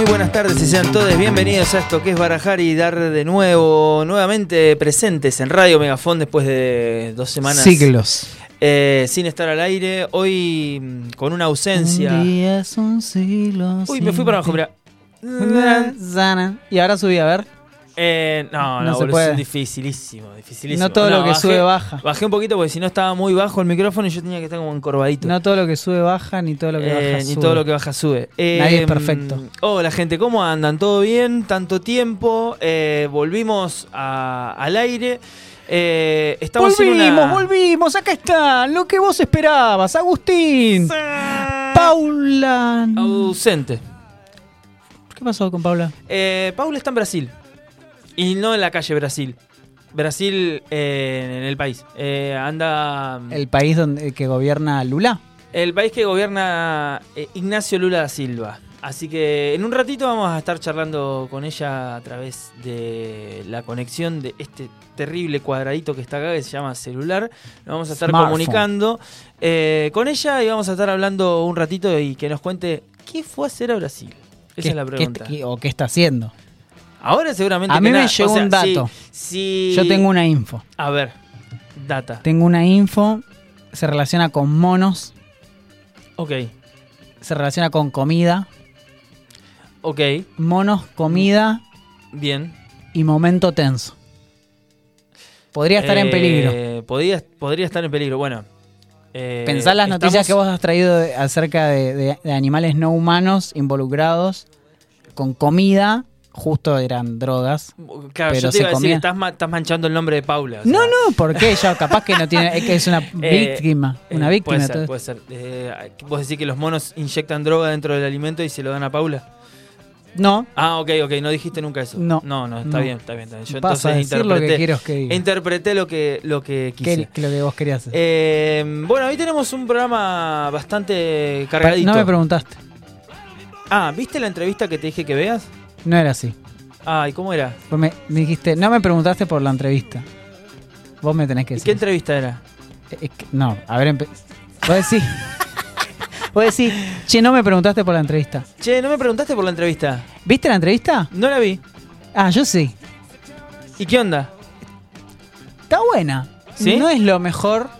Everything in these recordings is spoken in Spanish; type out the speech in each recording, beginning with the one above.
Muy buenas tardes y sean todos bienvenidos a esto que es Barajar y dar de nuevo, nuevamente presentes en Radio Megafón después de dos semanas. Siglos. Eh, sin estar al aire, hoy mm, con una ausencia. Un día son siglos. Uy, me fui para abajo, mira. Y ahora subí, a ver. Eh, no, no, No se boludo, puede. es dificilísimo, dificilísimo. No todo lo que bajé- sube baja. Bajé un poquito porque si no estaba muy bajo el micrófono y yo tenía que estar como encorvadito. No todo lo que sube baja, ni todo lo que Eh, baja ni sube. todo lo que baja sube. Eh, Nadie es perfecto. Hola gente, ¿cómo andan? ¿Todo bien? ¿Tanto tiempo? Eh, volvimos a- al aire. Eh, estamos Volvimos, en una... volvimos, acá están, lo que vos esperabas, Agustín. Paula. Ausente. ¿Qué pasó con Paula? Eh, Paula está en Brasil. Y no en la calle Brasil. Brasil eh, en el país. Eh, anda... El país donde que gobierna Lula. El país que gobierna eh, Ignacio Lula da Silva. Así que en un ratito vamos a estar charlando con ella a través de la conexión de este terrible cuadradito que está acá que se llama celular. Nos vamos a estar Smartphone. comunicando eh, con ella y vamos a estar hablando un ratito y que nos cuente qué fue a hacer a Brasil. Esa ¿Qué- es la pregunta. qué- ¿O qué está haciendo? Ahora seguramente A que mí me nada. llegó O sea, un dato. si- si- Yo tengo una info. A ver, data. Tengo una info, se relaciona con monos, Ok, se relaciona con comida. ok, Monos, comida bien. y momento tenso. Podría estar en Eh, peligro. Podría, podría estar en peligro. Bueno. eh, Pensá las noticias que vos has traído de- acerca de, de- de animales no humanos involucrados con comida. Justo eran drogas. Claro, pero yo te se iba a decir, estás, ma- estás manchando el nombre de Paula. o sea, No, no, porque ella capaz que no tiene. Es que es una eh, víctima. eh, Una víctima. Puede ser, puede ser. Eh, vos decís que los monos inyectan droga dentro del alimento y se lo dan a Paula. No, Ah, ok, ok, no dijiste nunca eso. No. No, no, está No. bien, está bien. está bien. Yo vas a entonces decir lo que interpreté, quiero que diga. interpreté lo que, lo que ¿Qué, quise. lo que vos querías hacer? Eh, bueno, hoy tenemos un programa bastante cargadito. no me preguntaste. ah, ¿viste la entrevista que te dije que veas? No era así. Ay, ¿cómo era? Vos me, me dijiste, no me preguntaste por la entrevista. Vos me tenés que ¿Y decir. qué entrevista era? Es que- no, a ver, empe- vos decís. vos decís, che, no me preguntaste por la entrevista. Che, ¿no me preguntaste por la entrevista? ¿Viste la entrevista? No la vi. Ah, yo sí. ¿Y qué onda? Está buena. ¿Sí? No es lo mejor,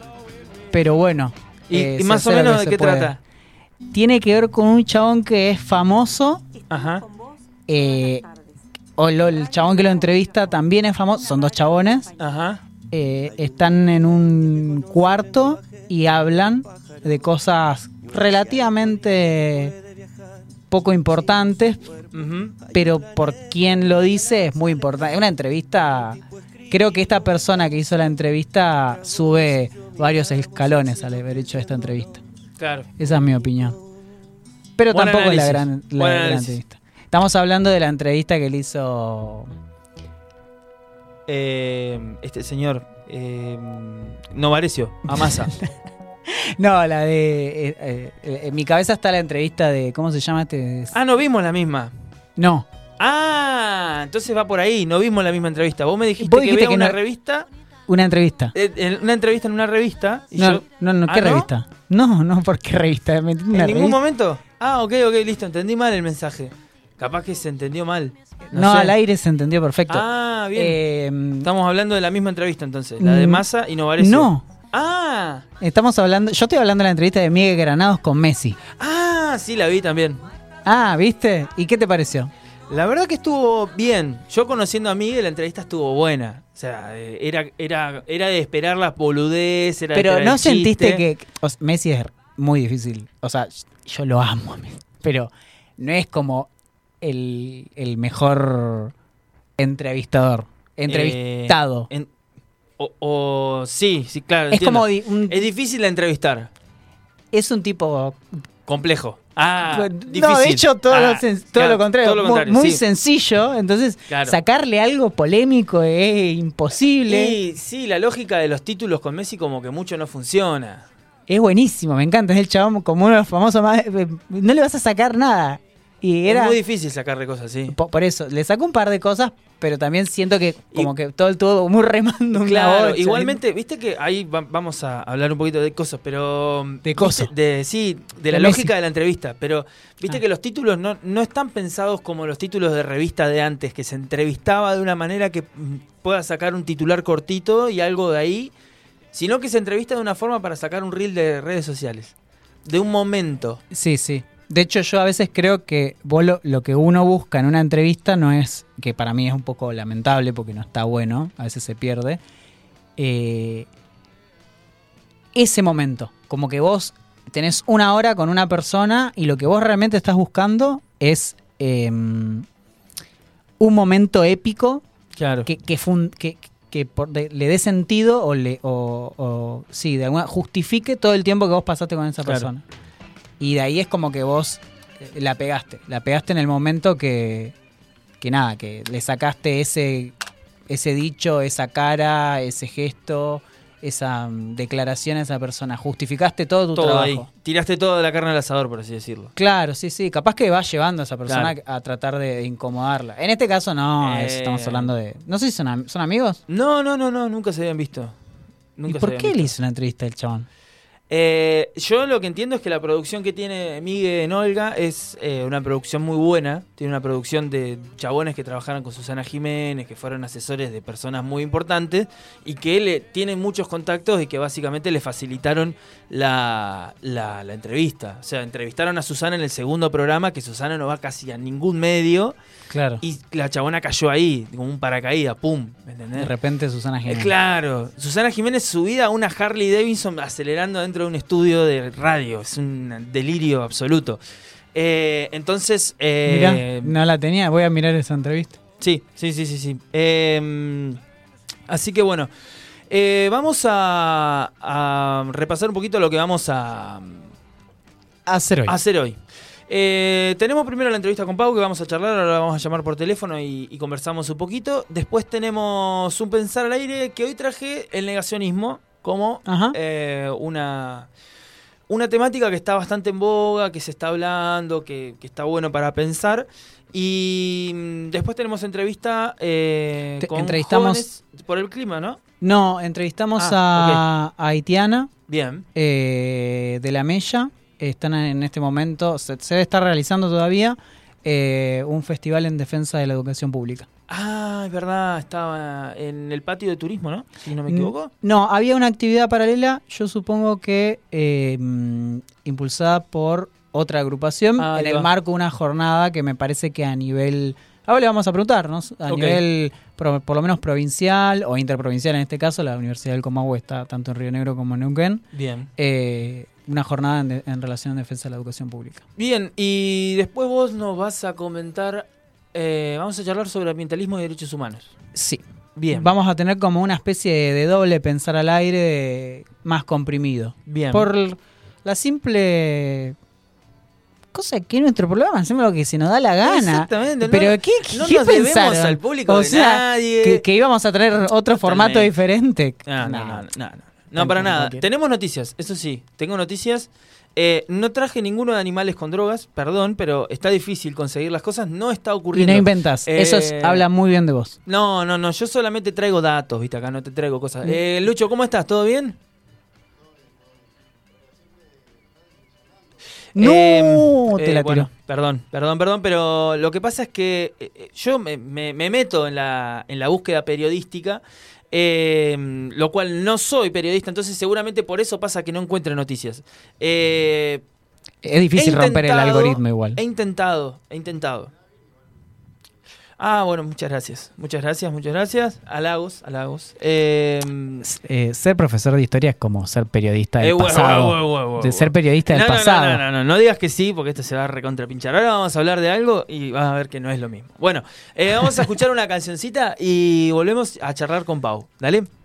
pero bueno. ¿Y, eh, y se más o hace lo menos que de se qué puede. trata? Tiene que ver con un chabón que es famoso. Ajá. Eh, o lo- el chabón que lo entrevista también es famoso. Son dos chabones. Ajá. eh, están en un cuarto y hablan de cosas relativamente poco importantes, pero por quien lo dice es muy importante. Es una entrevista. Creo que esta persona que hizo la entrevista sube varios escalones al haber hecho esta entrevista. Claro. Esa es mi opinión. Pero Buen tampoco es la gran, la entrevista. Estamos hablando de la entrevista que le hizo. Eh, este señor. Eh, Novarecio, Amasa. No, la de. eh, eh, eh, en mi cabeza está la entrevista de. ¿Cómo se llama este? ah, no vimos la misma. No. Ah, entonces va por ahí. No vimos la misma entrevista. Vos me dijiste Vos que dijiste vea que una no- revista. Una entrevista. eh, una entrevista en una revista. Y No, yo, no, no, ¿Ah, ¿qué no? revista? No, no, ¿por qué revista? ¿En ningún momento? Ah, ok, ok, listo. Entendí mal el mensaje. Capaz que se entendió mal. No, sé. al aire se entendió perfecto. Ah, bien. Eh, Estamos hablando de la misma entrevista entonces. La de Mm, Massa y Novarecio. no, Ah, estamos hablando. Yo estoy hablando de la entrevista de Miguel Granados con Messi. ah, sí, la vi también. Ah, ¿viste? ¿Y qué te pareció? La verdad que estuvo bien. Yo conociendo a Miguel, la entrevista estuvo buena. O sea, eh, era, era, era de esperar las boludez, era de Pero ¿no el sentiste que o sea, Messi es muy difícil? O sea, yo lo amo a Messi, pero no es como el, el mejor entrevistador. Entrevistado. Eh, en- o, o- sí, sí, claro. es entiendo. como di- un, Es difícil de entrevistar. es un tipo Complejo. Ah, no, difícil. de hecho, todo, Ah, lo, sen- todo claro, lo contrario. todo lo mu- contrario, muy sí. sencillo. Entonces, Claro. sacarle algo polémico es imposible. Y sí, la lógica de los títulos con Messi como que mucho no funciona. Es buenísimo, me encanta. Es el chabón como uno de los famosos más. eh, No le vas a sacar nada. Y era. Es muy difícil sacarle cosas po- por, eso, le sacó un par de cosas, pero también siento que como que todo el todo muy remando una Claro, bocha. igualmente, viste que ahí va- vamos a hablar un poquito de cosas, pero... De cosas. De, sí, de la De lógica de la entrevista, pero viste Ah. que los títulos no, no están pensados como los títulos de revista de antes, que se entrevistaba de una manera que mm, pueda sacar un titular cortito y algo de ahí, sino que se entrevista de una forma para sacar un reel de redes sociales. De un momento. Sí, sí. De hecho, yo a veces creo que vos lo, lo que uno busca en una entrevista no es, que para mí es un poco lamentable porque no está bueno, a veces se pierde, eh, ese momento. Como que vos tenés una hora con una persona y lo que vos realmente estás buscando es eh, un momento épico Claro. que, que, fun- que, que por- de- le dé sentido o le o, o- sí, de alguna justifique todo el tiempo que vos pasaste con esa Claro. persona. Y de ahí es como que vos eh, la pegaste, la pegaste en el momento que que nada, que le sacaste ese ese dicho, esa cara, ese gesto, esa mm, declaración a esa persona, justificaste todo tu todo trabajo. ahí. Tiraste toda la carne al asador, por así decirlo. Claro, sí, sí. Capaz que vas llevando a esa persona Claro. a tratar de incomodarla. En este caso no, Eh. estamos hablando de... No sé si son, am- son amigos. No, no, no, no, nunca se habían visto. Nunca ¿Y por qué le visto. hizo una entrevista al chabón? Eh, yo lo que entiendo es que la producción que tiene Miguel en Olga es eh, una producción muy buena. Tiene una producción de chabones que trabajaron con Susana Jiménez, que fueron asesores de personas muy importantes y que le tienen muchos contactos y que básicamente le facilitaron la- la entrevista. O sea, entrevistaron a Susana en el segundo programa, que Susana no va casi a ningún medio Claro. y la chabona cayó ahí, como un paracaídas, pum, ¿me entendés? de repente Susana Eh, Jiménez. Claro, Susana Jiménez subida a una Harley Davidson acelerando dentro de un estudio de radio. Es un delirio absoluto. Eh, entonces, eh, Mirá, no la tenía. Voy a mirar esa entrevista. sí, sí, sí, sí, sí. Eh, así que bueno, vamos a, a repasar un poquito lo que vamos a, Hacer hoy. hacer hoy. Eh, tenemos primero la entrevista con Pau, que vamos a charlar, ahora la vamos a llamar por teléfono y, y conversamos un poquito. Después tenemos un pensar al aire, que hoy traje el negacionismo como eh, una, una temática que está bastante en boga, que se está hablando, que, que está bueno para pensar. Y mm, después tenemos entrevista eh, Te- con entrevistamos- por el clima, ¿no? No, entrevistamos Ah, a, a Haitiana Bien. eh, de la Mella. Están en este momento, se, se debe estar realizando todavía eh, un festival en defensa de la educación pública. Ah, es verdad, estaba en el patio de turismo, ¿no? Si no me equivoco. No, había una actividad paralela, yo supongo que eh, mm, impulsada por otra agrupación Ah, en el marco de una jornada que me parece que a nivel... Ahora le vamos a preguntar, ¿no? A nivel por lo menos provincial o interprovincial en este caso, la Universidad del Comahue está tanto en Río Negro como en Neuquén, Bien. eh, una jornada en, de- en relación a defensa de la educación pública. Bien, y después vos nos vas a comentar, eh, vamos a charlar sobre ambientalismo y derechos humanos. Sí. Bien. Vamos a tener como una especie de, de doble pensar al aire más comprimido. Bien. Por la simple cosa que es nuestro programa, hacemos lo que se nos da la gana. Exactamente. no- Pero ¿qué, no qué nos pensaron? al público o de sea, nadie. Que, que íbamos a tener otro formato diferente. No, no, no, no, no. No, para nada. Tenemos noticias, eso sí. Tengo noticias. Eh, no traje ninguno de animales con drogas, perdón, pero está difícil conseguir las cosas. No está Y ocurriendo. no inventas. Eso es- Eh, habla muy bien de vos. No, no, no. Yo solamente traigo datos, viste, acá no te traigo cosas. Mm. Eh, Lucho, ¿cómo estás? ¿Todo bien? No, Eh, te eh, la bueno, perdón, perdón, perdón, pero lo que pasa es que eh, yo me, me- me meto en la, en la búsqueda periodística, eh, lo cual no soy periodista, entonces seguramente por eso pasa que no encuentre noticias. Eh, Es difícil romper el algoritmo igual. He intentado, he intentado. Ah, bueno, muchas gracias. Muchas gracias, muchas gracias. Halagos, halagos. Eh, Eh, ser profesor de historia es como ser periodista del eh, bueno, pasado. bueno, bueno, bueno, de ser periodista del no, pasado. No, no, no, no, no digas que sí, porque esto se va a recontrapinchar. Ahora vamos a hablar de algo y vas a ver que no es lo mismo. Bueno, eh, vamos a escuchar una cancioncita y volvemos a charlar con Pau. Dale.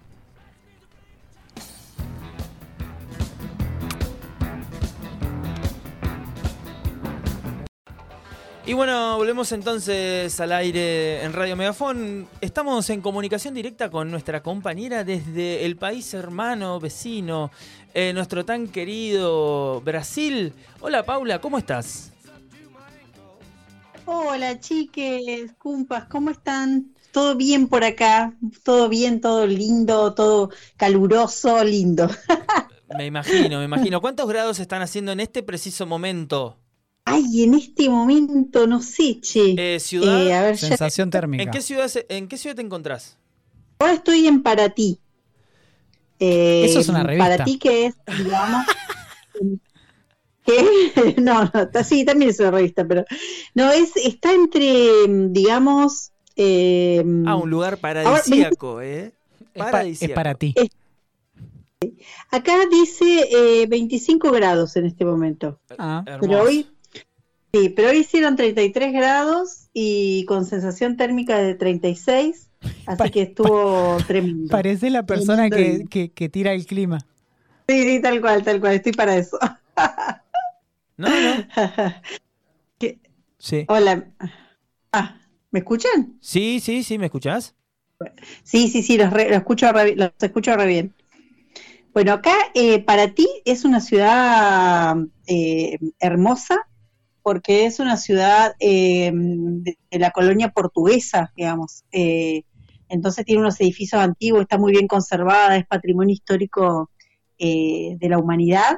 Y bueno, volvemos entonces al aire en Radio Megafón. Estamos en comunicación directa con nuestra compañera desde el país hermano, vecino, eh, nuestro tan querido Brasil. Hola Paula, ¿cómo estás? Hola chiques, cumpas, ¿cómo están? Todo bien por acá, todo bien, todo lindo, todo caluroso, lindo. me imagino, me imagino. ¿Cuántos grados están haciendo en este preciso momento? Ay, en este momento, no sé, che. Eh, ciudad. Eh, Sensación térmica. ¿En qué, ciudad, ¿En qué ciudad te encontrás? Ahora estoy en Paraty. Eh, Eso es una revista. Paraty que es, digamos. ¿Qué? No, no, sí, también es una revista, pero. No, es, está entre, digamos. Eh, ah, un lugar paradisíaco, ¿eh? Paradisíaco. Es, para ti. acá dice 25 grados en este momento. Ah, pero hoy Sí, pero hoy hicieron 33 grados y con sensación térmica de 36, así que estuvo tremendo. Parece la persona que, que, tira el clima. Sí, sí, tal cual, tal cual, estoy para eso. No, no. Sí. Hola. Ah, ¿me escuchan? Sí, sí, sí, ¿me escuchás? Sí, sí, sí, los, escucho, los escucho re bien. Bueno, acá eh, para ti es una ciudad eh, hermosa, porque es una ciudad eh, de, la colonia portuguesa, digamos. Eh, entonces tiene unos edificios antiguos, está muy bien conservada, es patrimonio histórico eh, de la humanidad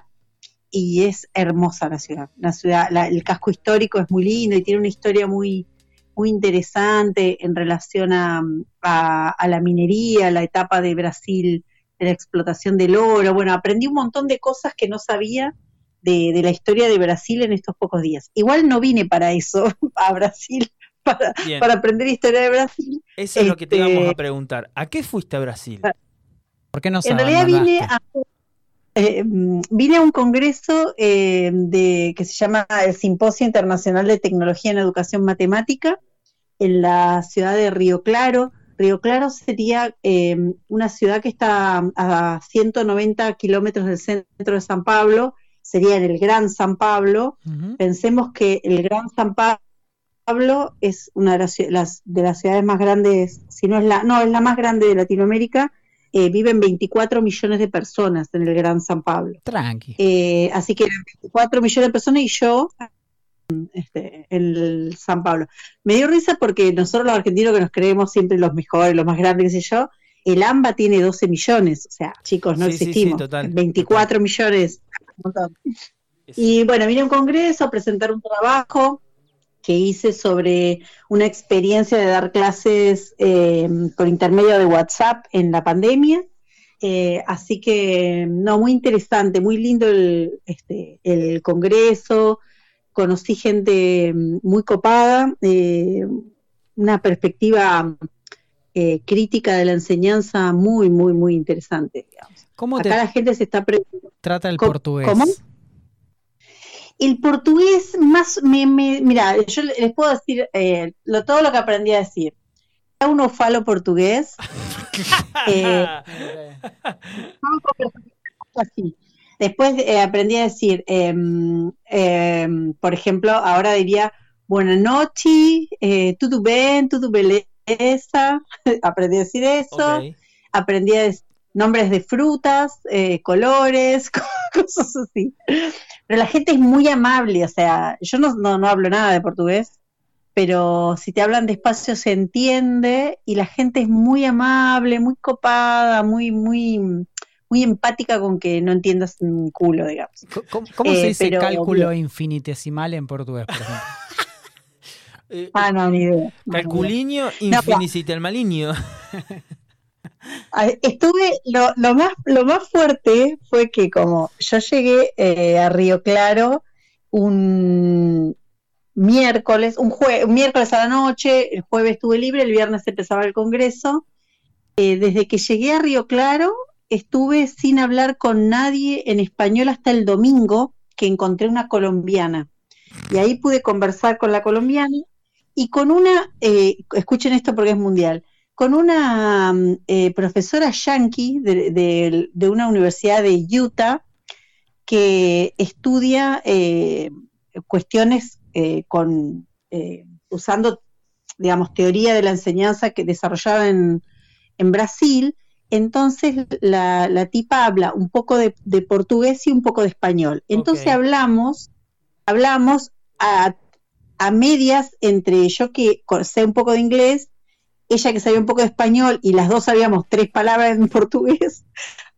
y es hermosa la ciudad. La ciudad, el casco histórico es muy lindo y tiene una historia muy muy interesante en relación a, a, la minería, la etapa de Brasil de la explotación del oro. Bueno, aprendí un montón de cosas que no sabía de, la historia de Brasil en estos pocos días. Igual no vine para eso, a Brasil, para, aprender historia de Brasil. Eso es lo que te íbamos a este, preguntar. ¿A qué fuiste a Brasil? ¿Por qué no En realidad vine a, eh, vine a un congreso eh, de, que se llama el Simposio Internacional de Tecnología en Educación Matemática en la ciudad de Río Claro. Río Claro sería eh, una ciudad que está a 190 kilómetros del centro de San Pablo sería en el Gran San Pablo. Pensemos que el Gran San Pablo es una de las, de las, ciudades más grandes, si no es la, no, es la más grande de Latinoamérica. Eh, viven 24 millones de personas en el Gran San Pablo. Tranqui. Eh, así que 24 millones de personas y yo este, en el San Pablo. Me dio risa porque nosotros los argentinos que nos creemos siempre los mejores, los más grandes, qué sé yo, el AMBA tiene 12 millones, o sea, chicos, no existimos. 24 millones y bueno, vine a un congreso a presentar un trabajo que hice sobre una experiencia de dar clases eh, por intermedio de WhatsApp en la pandemia. Eh, así que, no, muy interesante, muy lindo el, este, el congreso, conocí gente muy copada, eh, una perspectiva crítica de la enseñanza muy, muy, muy interesante. Digamos. ¿Cómo Acá la gente se está preguntando. Trata el portugués. ¿Cómo? El portugués más, me, mira, yo les puedo decir eh, lo, todo lo que aprendí a decir. Era un falo portugués. eh, Después eh, aprendí a decir, em, em, por ejemplo, ahora diría buenas noches, eh, tudo bem, tudo beleza. aprendí a decir eso. Aprendí a decir nombres de frutas, eh, colores, cosas así. Pero la gente es muy amable, o sea, yo no, no, hablo nada de portugués, pero si te hablan despacio se entiende y la gente es muy amable, muy copada, muy, muy, muy empática con que no entiendas un culo, digamos. ¿Cómo, se eh, dice cálculo infinitesimal en portugués, por ejemplo? ah, no, ni idea. Calculiño infinitesimal Estuve, lo, lo, más, lo más fuerte fue que como yo llegué eh, a Río Claro un miércoles, un, un, miércoles a la noche, el jueves estuve libre, el viernes empezaba el congreso. Eh, desde que llegué a Río Claro estuve sin hablar con nadie en español hasta el domingo que encontré una colombiana. Y ahí pude conversar con la colombiana y con una, eh, escuchen esto porque es mundial, con una mm, eh, profesora yankee de, una universidad de Utah que estudia eh, cuestiones eh, con, eh, usando, digamos, teoría de la enseñanza que desarrollaba en, en Brasil, entonces la, la, tipa habla un poco de, de, portugués y un poco de español. Entonces hablamos, hablamos a, a medias entre yo que sé un poco de inglés, ella que sabía un poco de español y las dos sabíamos tres palabras en portugués.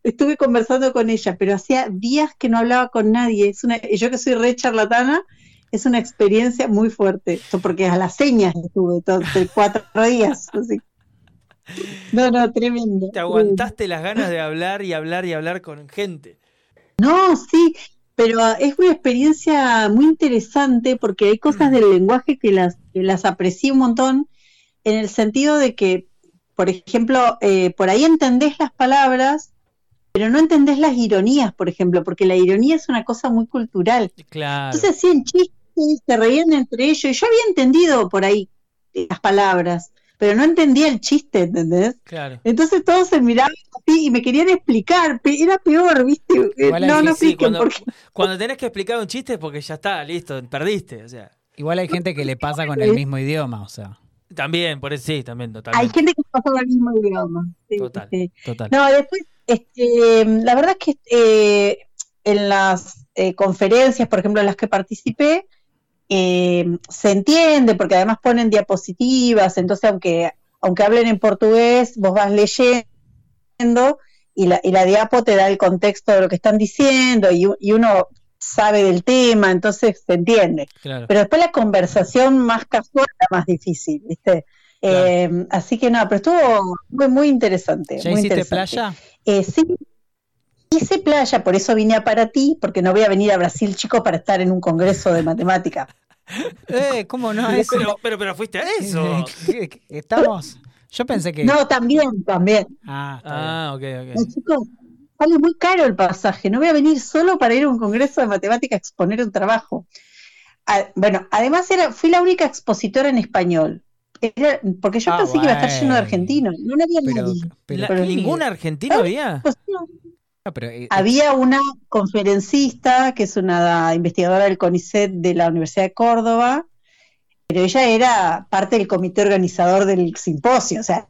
Estuve conversando con ella, pero hacía días que no hablaba con nadie. Es una, yo que soy re charlatana, es una experiencia muy fuerte, porque a las señas estuve todo, cuatro días. así. No, no, tremendo. Te aguantaste las ganas de hablar y hablar y hablar con gente. No, sí, pero es una experiencia muy interesante porque hay cosas del lenguaje que las, que las aprecié un montón en el sentido de que, por ejemplo, eh, por ahí entendés las palabras, pero no entendés las ironías, por ejemplo, porque la ironía es una cosa muy cultural. Claro. Entonces hacían chistes, se reían entre ellos, y yo había entendido por ahí eh, las palabras, pero no entendía el chiste, ¿entendés? Claro. Entonces todos se miraban así y me querían explicar, era peor, ¿viste? Eh, Igual no, hay- no Sí, cuando, porque cuando tenés que explicar un chiste es porque ya está, listo, perdiste. O sea, Igual hay gente que le pasa con el mismo idioma, o sea. también, por eso sí, también, hay totalmente. gente que pasa por el mismo idioma. sí, Total. sí. Total. No, después, este, la verdad es que eh, en las eh, conferencias, por ejemplo, en las que participé, eh, se entiende, porque además ponen diapositivas, entonces aunque, aunque hablen en portugués, vos vas leyendo y la, y la diapo te da el contexto de lo que están diciendo y, uno sabe del tema, entonces se entiende. Claro. Pero después la conversación más casual era más difícil, ¿viste? Claro. Eh, así que no, pero estuvo muy, muy interesante. ¿Ya muy hiciste interesante. playa? Eh, sí, hice playa, por eso vine a para ti, porque no voy a venir a Brasil, chico, para estar en un congreso de matemática. Eh, ¿cómo no? Eso- Pero, pero, pero fuiste a eso. ¿Qué- qué- Estamos. Yo pensé que. No, también, también. Ah. Ah, ok, No, ok. chicos, sale muy caro el pasaje. No voy a venir solo para ir a un congreso de matemática a exponer un trabajo. Ah, bueno, además era, fui la única expositora en español. Era- porque yo Ah, pensé que iba a estar lleno de argentinos. No, no había Pero, nadie. pero La- pero- ¿Ningún argentino había? Pues, no. No, pero, eh, Había una conferencista que es una investigadora del CONICET de la Universidad de Córdoba, pero ella era parte del comité organizador del simposio, o sea,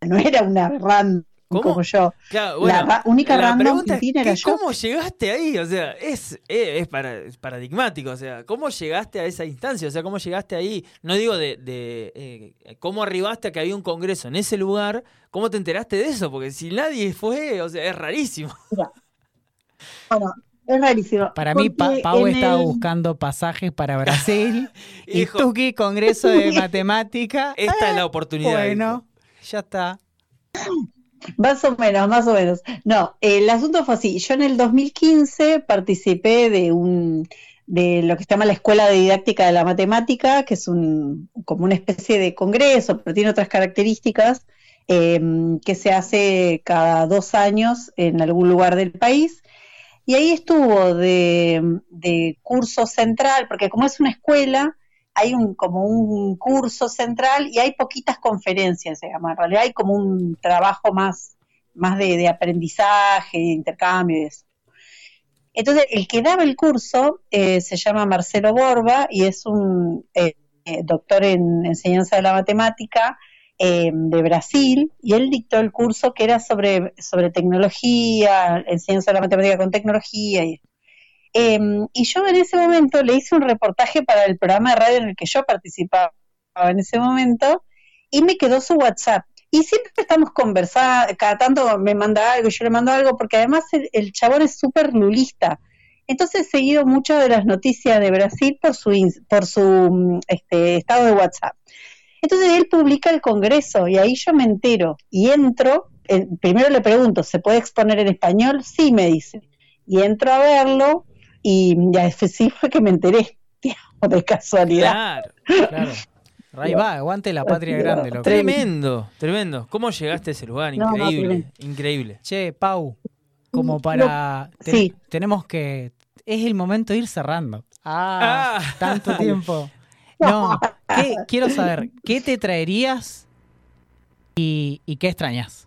no era una random ¿Cómo? como yo. Claro, La ra- única la random pregunta era que yo. ¿cómo llegaste ahí? O sea, es, es, es para- es paradigmático. O sea, ¿cómo llegaste a esa instancia? O sea, ¿cómo llegaste ahí? No digo de, de, eh, cómo arribaste a que había un congreso en ese lugar. ¿Cómo te enteraste de eso? Porque si nadie fue, o sea, es rarísimo. Bueno, es rarísimo. para mí, Pa- Pau estaba el- buscando pasajes para Brasil. y Tuki, Congreso de Matemática. esta es la Eh, oportunidad. Bueno, ya está. Más o menos, más o menos. No, el asunto fue así. Yo en el 2015 participé de un de lo que se llama la Escuela de Didáctica de la Matemática, que es un como una especie de congreso, pero tiene otras características, eh, que se hace cada dos años en algún lugar del país. Y ahí estuvo de, de curso central, porque como es una escuela, hay un como un curso central y hay poquitas conferencias, se llama. En realidad hay como un trabajo más, más de, de aprendizaje, de intercambio y eso. Entonces, el que daba el curso eh, se llama Marcelo Borba y es un eh, eh, doctor en enseñanza de la matemática eh, de Brasil y él dictó el curso que era sobre, sobre tecnología, enseñanza de la matemática con tecnología y eh, y yo en ese momento le hice un reportaje para el programa de radio en el que yo participaba en ese momento y me quedó su WhatsApp. Y siempre estamos conversando, cada tanto me manda algo, yo le mando algo, porque además el, el chabón es súper lulista. Entonces he seguido mucho de las noticias de Brasil por su, por su mm, este, estado de WhatsApp. Entonces él publica el Congreso y ahí yo me entero y entro, eh, primero le pregunto, ¿se puede exponer en español? Sí, me dice. Y entro a verlo y ya sí fue que me enteré, digamos, de casualidad. Claro. Claro. Ahí va, aguante la patria grande, loco. Tremendo, tremendo. ¿Cómo llegaste a ese lugar? No, no, Increíble, increíble. Che, Pau, como para. No, ten- sí. Tenemos que. Es el momento de ir cerrando. Ah, Ah. tanto tiempo. No, ¿qué- quiero saber, ¿qué te traerías y, y qué extrañas?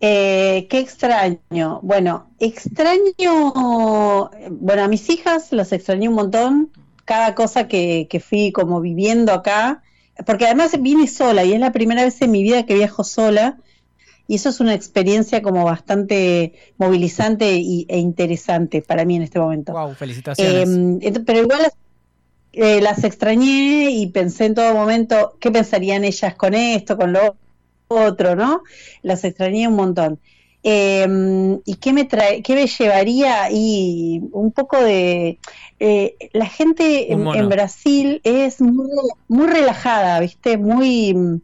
Eh, qué extraño. Bueno, extraño, bueno, a mis hijas las extrañé un montón. cada cosa que, que fui como viviendo acá, porque además vine sola y es la primera vez en mi vida que viajo sola y eso es una experiencia como bastante movilizante y, e interesante para mí en este momento. Wow, felicitaciones. Eh, pero igual las, eh, las extrañé y pensé en todo momento qué pensarían ellas con esto, con lo otro, ¿no? Las extrañé un montón. Eh, ¿Y qué me trae, qué me llevaría? Y un poco de eh, la gente en, en, Brasil es muy, muy relajada, ¿viste? Muy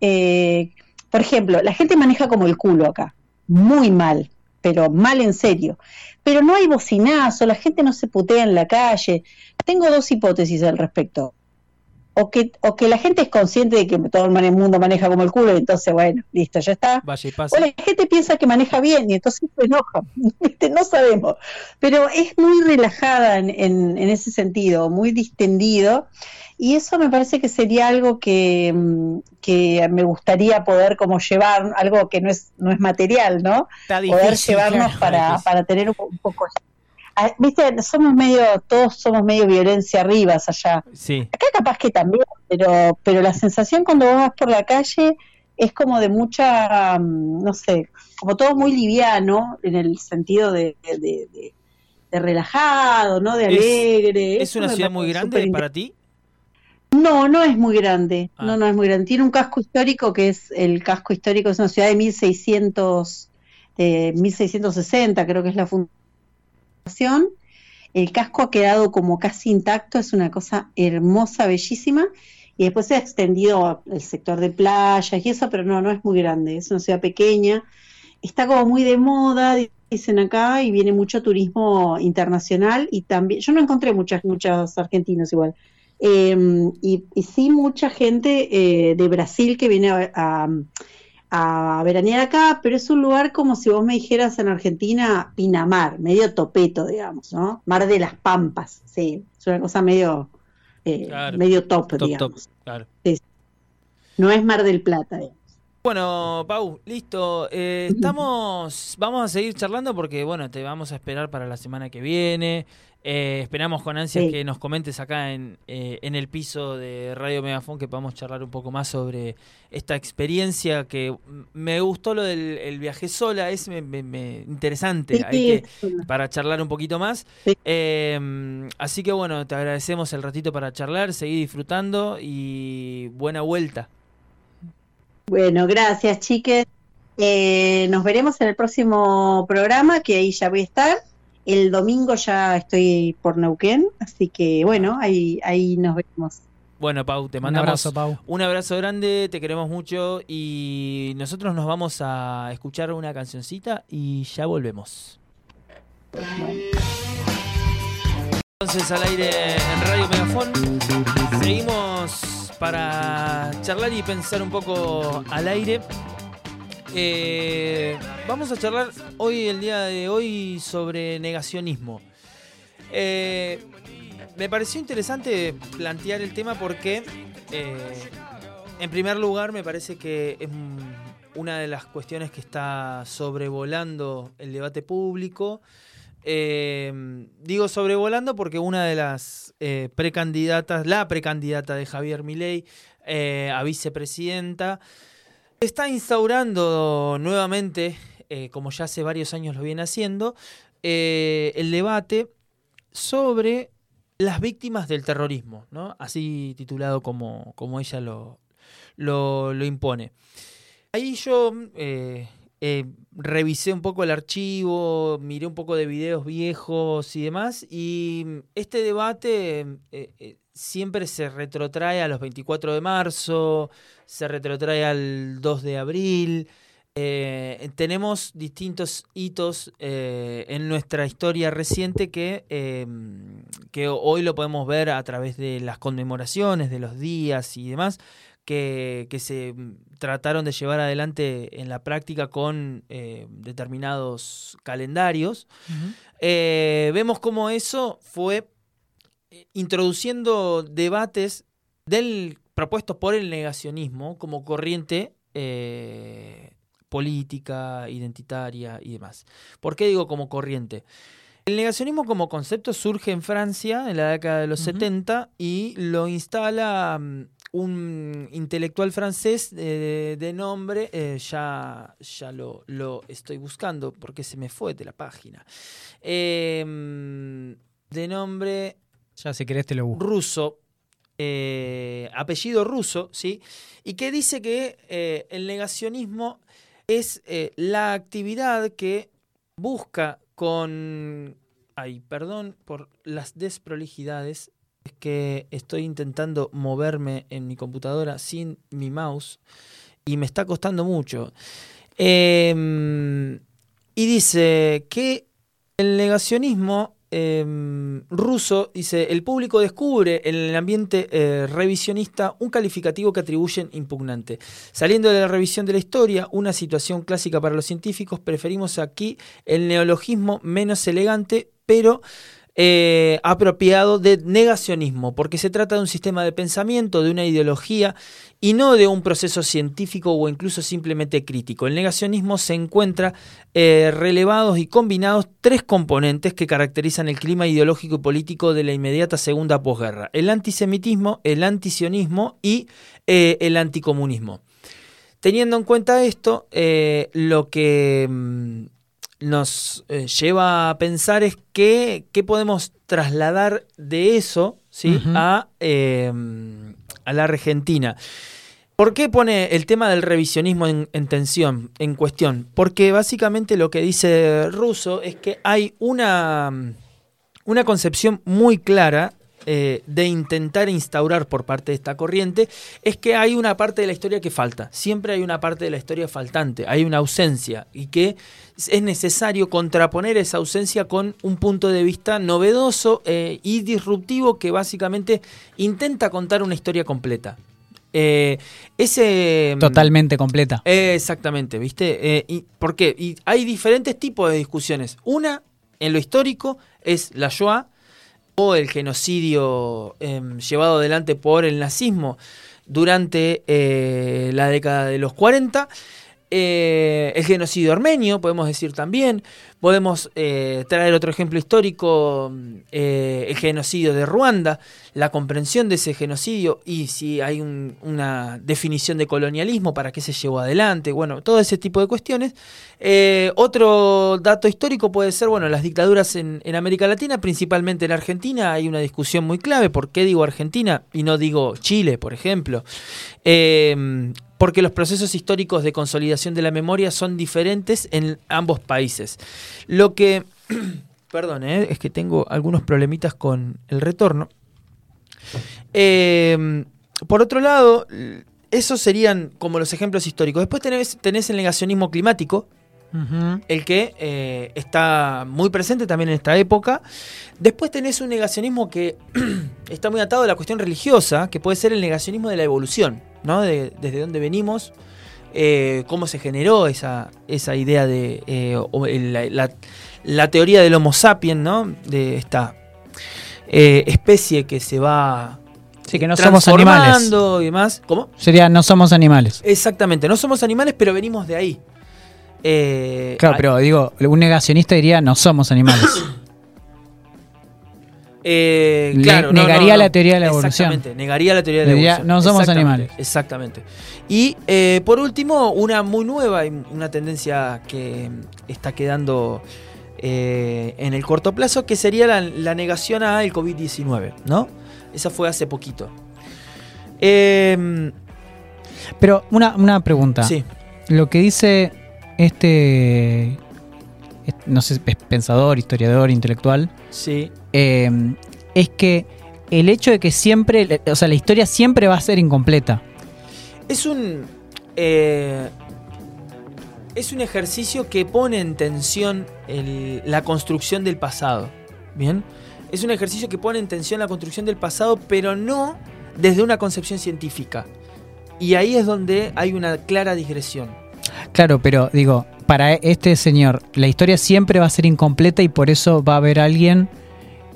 eh, por ejemplo, la gente maneja como el culo acá, muy mal, pero mal en serio. Pero no hay bocinazo, la gente no se putea en la calle. Tengo dos hipótesis al respecto. O que, o que la gente es consciente de que todo el mundo maneja como el culo y entonces, bueno, listo, ya está. Vaya y o la gente piensa que maneja bien y entonces se enoja. no sabemos. Pero es muy relajada en, en, en ese sentido, muy distendido. Y eso me parece que sería algo que, mm, que, me gustaría poder como llevar, algo que no es, no es material, ¿no? poder llevarnos para, para tener un, un poco... Ah, viste, somos medio, todos somos medio violencia arriba allá. Sí. Acá capaz que también, pero, pero la sensación cuando vos vas por la calle es como de mucha, mm, no sé, como todo muy liviano en el sentido de, de, de, de relajado, ¿no? De alegre. ¿Es, ¿es una ciudad muy grande para ti? No, no es muy grande. Ah. No, no es muy grande. Tiene un casco histórico que es el casco histórico, es una ciudad de 1600, eh, 1660, creo que es la fundación. El casco ha quedado como casi intacto, es una cosa hermosa, bellísima. Y después se ha extendido el sector de playas y eso, pero no, no es muy grande. Es una ciudad pequeña. Está como muy de moda, dicen acá, y viene mucho turismo internacional. Y también, yo no encontré muchas, muchos argentinos igual eh, y, y, sí, mucha gente eh, de Brasil que viene a, a, veranear acá, pero es un lugar como si vos me dijeras en Argentina, Pinamar, medio topeto, digamos, ¿no? Mar de las Pampas, sí, es una cosa medio, eh, claro. medio top, top digamos. Top, claro. sí. No es Mar del Plata, digamos. Bueno, Pau, listo. Eh, estamos, vamos a seguir charlando porque, bueno, te vamos a esperar para la semana que viene. Eh, esperamos con ansias Sí. que nos comentes acá en, eh, en el piso de Radio Megafon que podamos charlar un poco más sobre esta experiencia que me gustó lo del el viaje sola, es me, me- me- interesante. Sí, Hay que, es una- para charlar un poquito más. Eh, así que bueno, te agradecemos el ratito para charlar, seguir disfrutando y buena vuelta. Bueno, gracias, chiques. Eh, nos veremos en el próximo programa, que ahí ya voy a estar. El domingo ya estoy por Neuquén, así que bueno, ahí, ahí nos vemos. Bueno, Pau, te Un mandamos abrazo, Pau. un abrazo grande, te queremos mucho y nosotros nos vamos a escuchar una cancioncita y ya volvemos. Entonces al aire en Radio Megafon seguimos para charlar y pensar un poco al aire. Eh, vamos a charlar hoy, el día de hoy, sobre negacionismo. Eh, me pareció interesante plantear el tema porque, eh, en primer lugar, me parece que es una de las cuestiones que está sobrevolando el debate público. Digo sobrevolando porque una de las precandidatas, la precandidata de Javier Milei a vicepresidenta, está instaurando nuevamente, eh, como ya hace varios años lo viene haciendo, eh, el debate sobre las víctimas del terrorismo, ¿no? Así titulado como, como ella lo, lo, impone. Ahí yo eh, revisé un poco el archivo, miré un poco de videos viejos y demás, y este debate siempre se retrotrae a los 24 de marzo, se retrotrae al 2 de abril. Eh, tenemos distintos hitos eh, en nuestra historia reciente que, eh, que hoy lo podemos ver a través de las conmemoraciones, de los días y demás, que, que se trataron de llevar adelante en la práctica con eh, determinados calendarios. Eh, vemos cómo eso fue introduciendo debates del, propuestos por el negacionismo como corriente eh, política, identitaria y demás. ¿Por qué digo como corriente? El negacionismo como concepto surge en Francia en la década de los 70 y lo instala mm, un intelectual francés eh, de nombre, eh, ya, ya lo, lo estoy buscando porque se me fue de la página, Em, de nombre Ya si querés te lo busco. ruso, eh, apellido ruso, ¿sí? Y que dice que eh, el negacionismo es eh, la actividad que busca con... Ay, perdón por las desprolijidades, es que estoy intentando moverme en mi computadora sin mi mouse y me está costando mucho. Em, y dice que el negacionismo em, ruso dice: el público descubre en el ambiente eh, revisionista un calificativo que atribuyen impugnante. Saliendo de la revisión de la historia, una situación clásica para los científicos, preferimos aquí el neologismo menos elegante, pero eh, apropiado de negacionismo, porque se trata de un sistema de pensamiento, de una ideología y no de un proceso científico o incluso simplemente crítico. El negacionismo se encuentra eh, relevados y combinados tres componentes que caracterizan el clima ideológico y político de la inmediata segunda posguerra: el antisemitismo, el antisionismo y eh, el anticomunismo. Teniendo en cuenta esto, lo que mm, nos eh, lleva a pensar es que, qué podemos trasladar de eso ¿sí? A, eh, a la Argentina. ¿Por qué pone el tema del revisionismo en, en tensión, en cuestión? Porque básicamente lo que dice Russo es que hay una, una concepción muy clara eh, de intentar instaurar por parte de esta corriente, es que hay una parte de la historia que falta. Siempre hay una parte de la historia faltante, hay una ausencia y que es necesario contraponer esa ausencia con un punto de vista novedoso eh, y disruptivo que básicamente intenta contar una historia completa. Eh, ese Totalmente completa. eh, exactamente, ¿viste? Eh, y, ¿Por qué? Y hay diferentes tipos de discusiones. Una, en lo histórico, es la Shoah o el genocidio em, llevado adelante por el nazismo durante la década de los 40. Eh, el genocidio armenio, podemos decir también. Podemos eh, traer otro ejemplo histórico, eh, el genocidio de Ruanda, la comprensión de ese genocidio y si hay un- una definición de colonialismo, para qué se llevó adelante, bueno, todo ese tipo de cuestiones. Otro dato histórico puede ser, bueno, las dictaduras en, en América Latina, principalmente en Argentina, hay una discusión muy clave. ¿Por qué digo Argentina y no digo Chile, por ejemplo? Porque los procesos históricos de consolidación de la memoria son diferentes en ambos países. Lo que, perdón, eh, es que tengo algunos problemitas con el retorno. Eh, por otro lado, esos serían como los ejemplos históricos. Después tenés, tenés el negacionismo climático, El que eh, está muy presente también en esta época. Después tenés un negacionismo que está muy atado a la cuestión religiosa, que puede ser el negacionismo de la evolución, ¿no? De- desde dónde venimos, eh, cómo se generó esa, esa idea de eh, la, la- la teoría del Homo sapiens, ¿no? De esta eh, especie que se va Sí, que no somos animales. transformando y demás. ¿Cómo? Sería, no somos animales. Exactamente, no somos animales, pero venimos de ahí. Eh, Claro, pero digo, un negacionista diría, no somos animales. Eh, Le- claro, negaría no, no. la teoría de la evolución. Exactamente, negaría la teoría de la Diría, evolución. no somos Exactamente, animales. Exactamente. Y eh, por último, una muy nueva y una tendencia que está quedando eh, en el corto plazo, que sería la, la negación al COVID-19, ¿no? Esa fue hace poquito. Eh, Pero una, una pregunta. sí, Lo que dice este, est- no sé, es pensador, historiador, intelectual, sí. eh, es que el hecho de que siempre, o sea, la historia siempre va a ser incompleta. Es un. eh, es un ejercicio que pone en tensión el- la construcción del pasado. ¿Bien? Es un ejercicio que pone en tensión la construcción del pasado, pero no desde una concepción científica. Y ahí es donde hay una clara digresión. Claro, pero digo, para este señor, la historia siempre va a ser incompleta y por eso va a haber alguien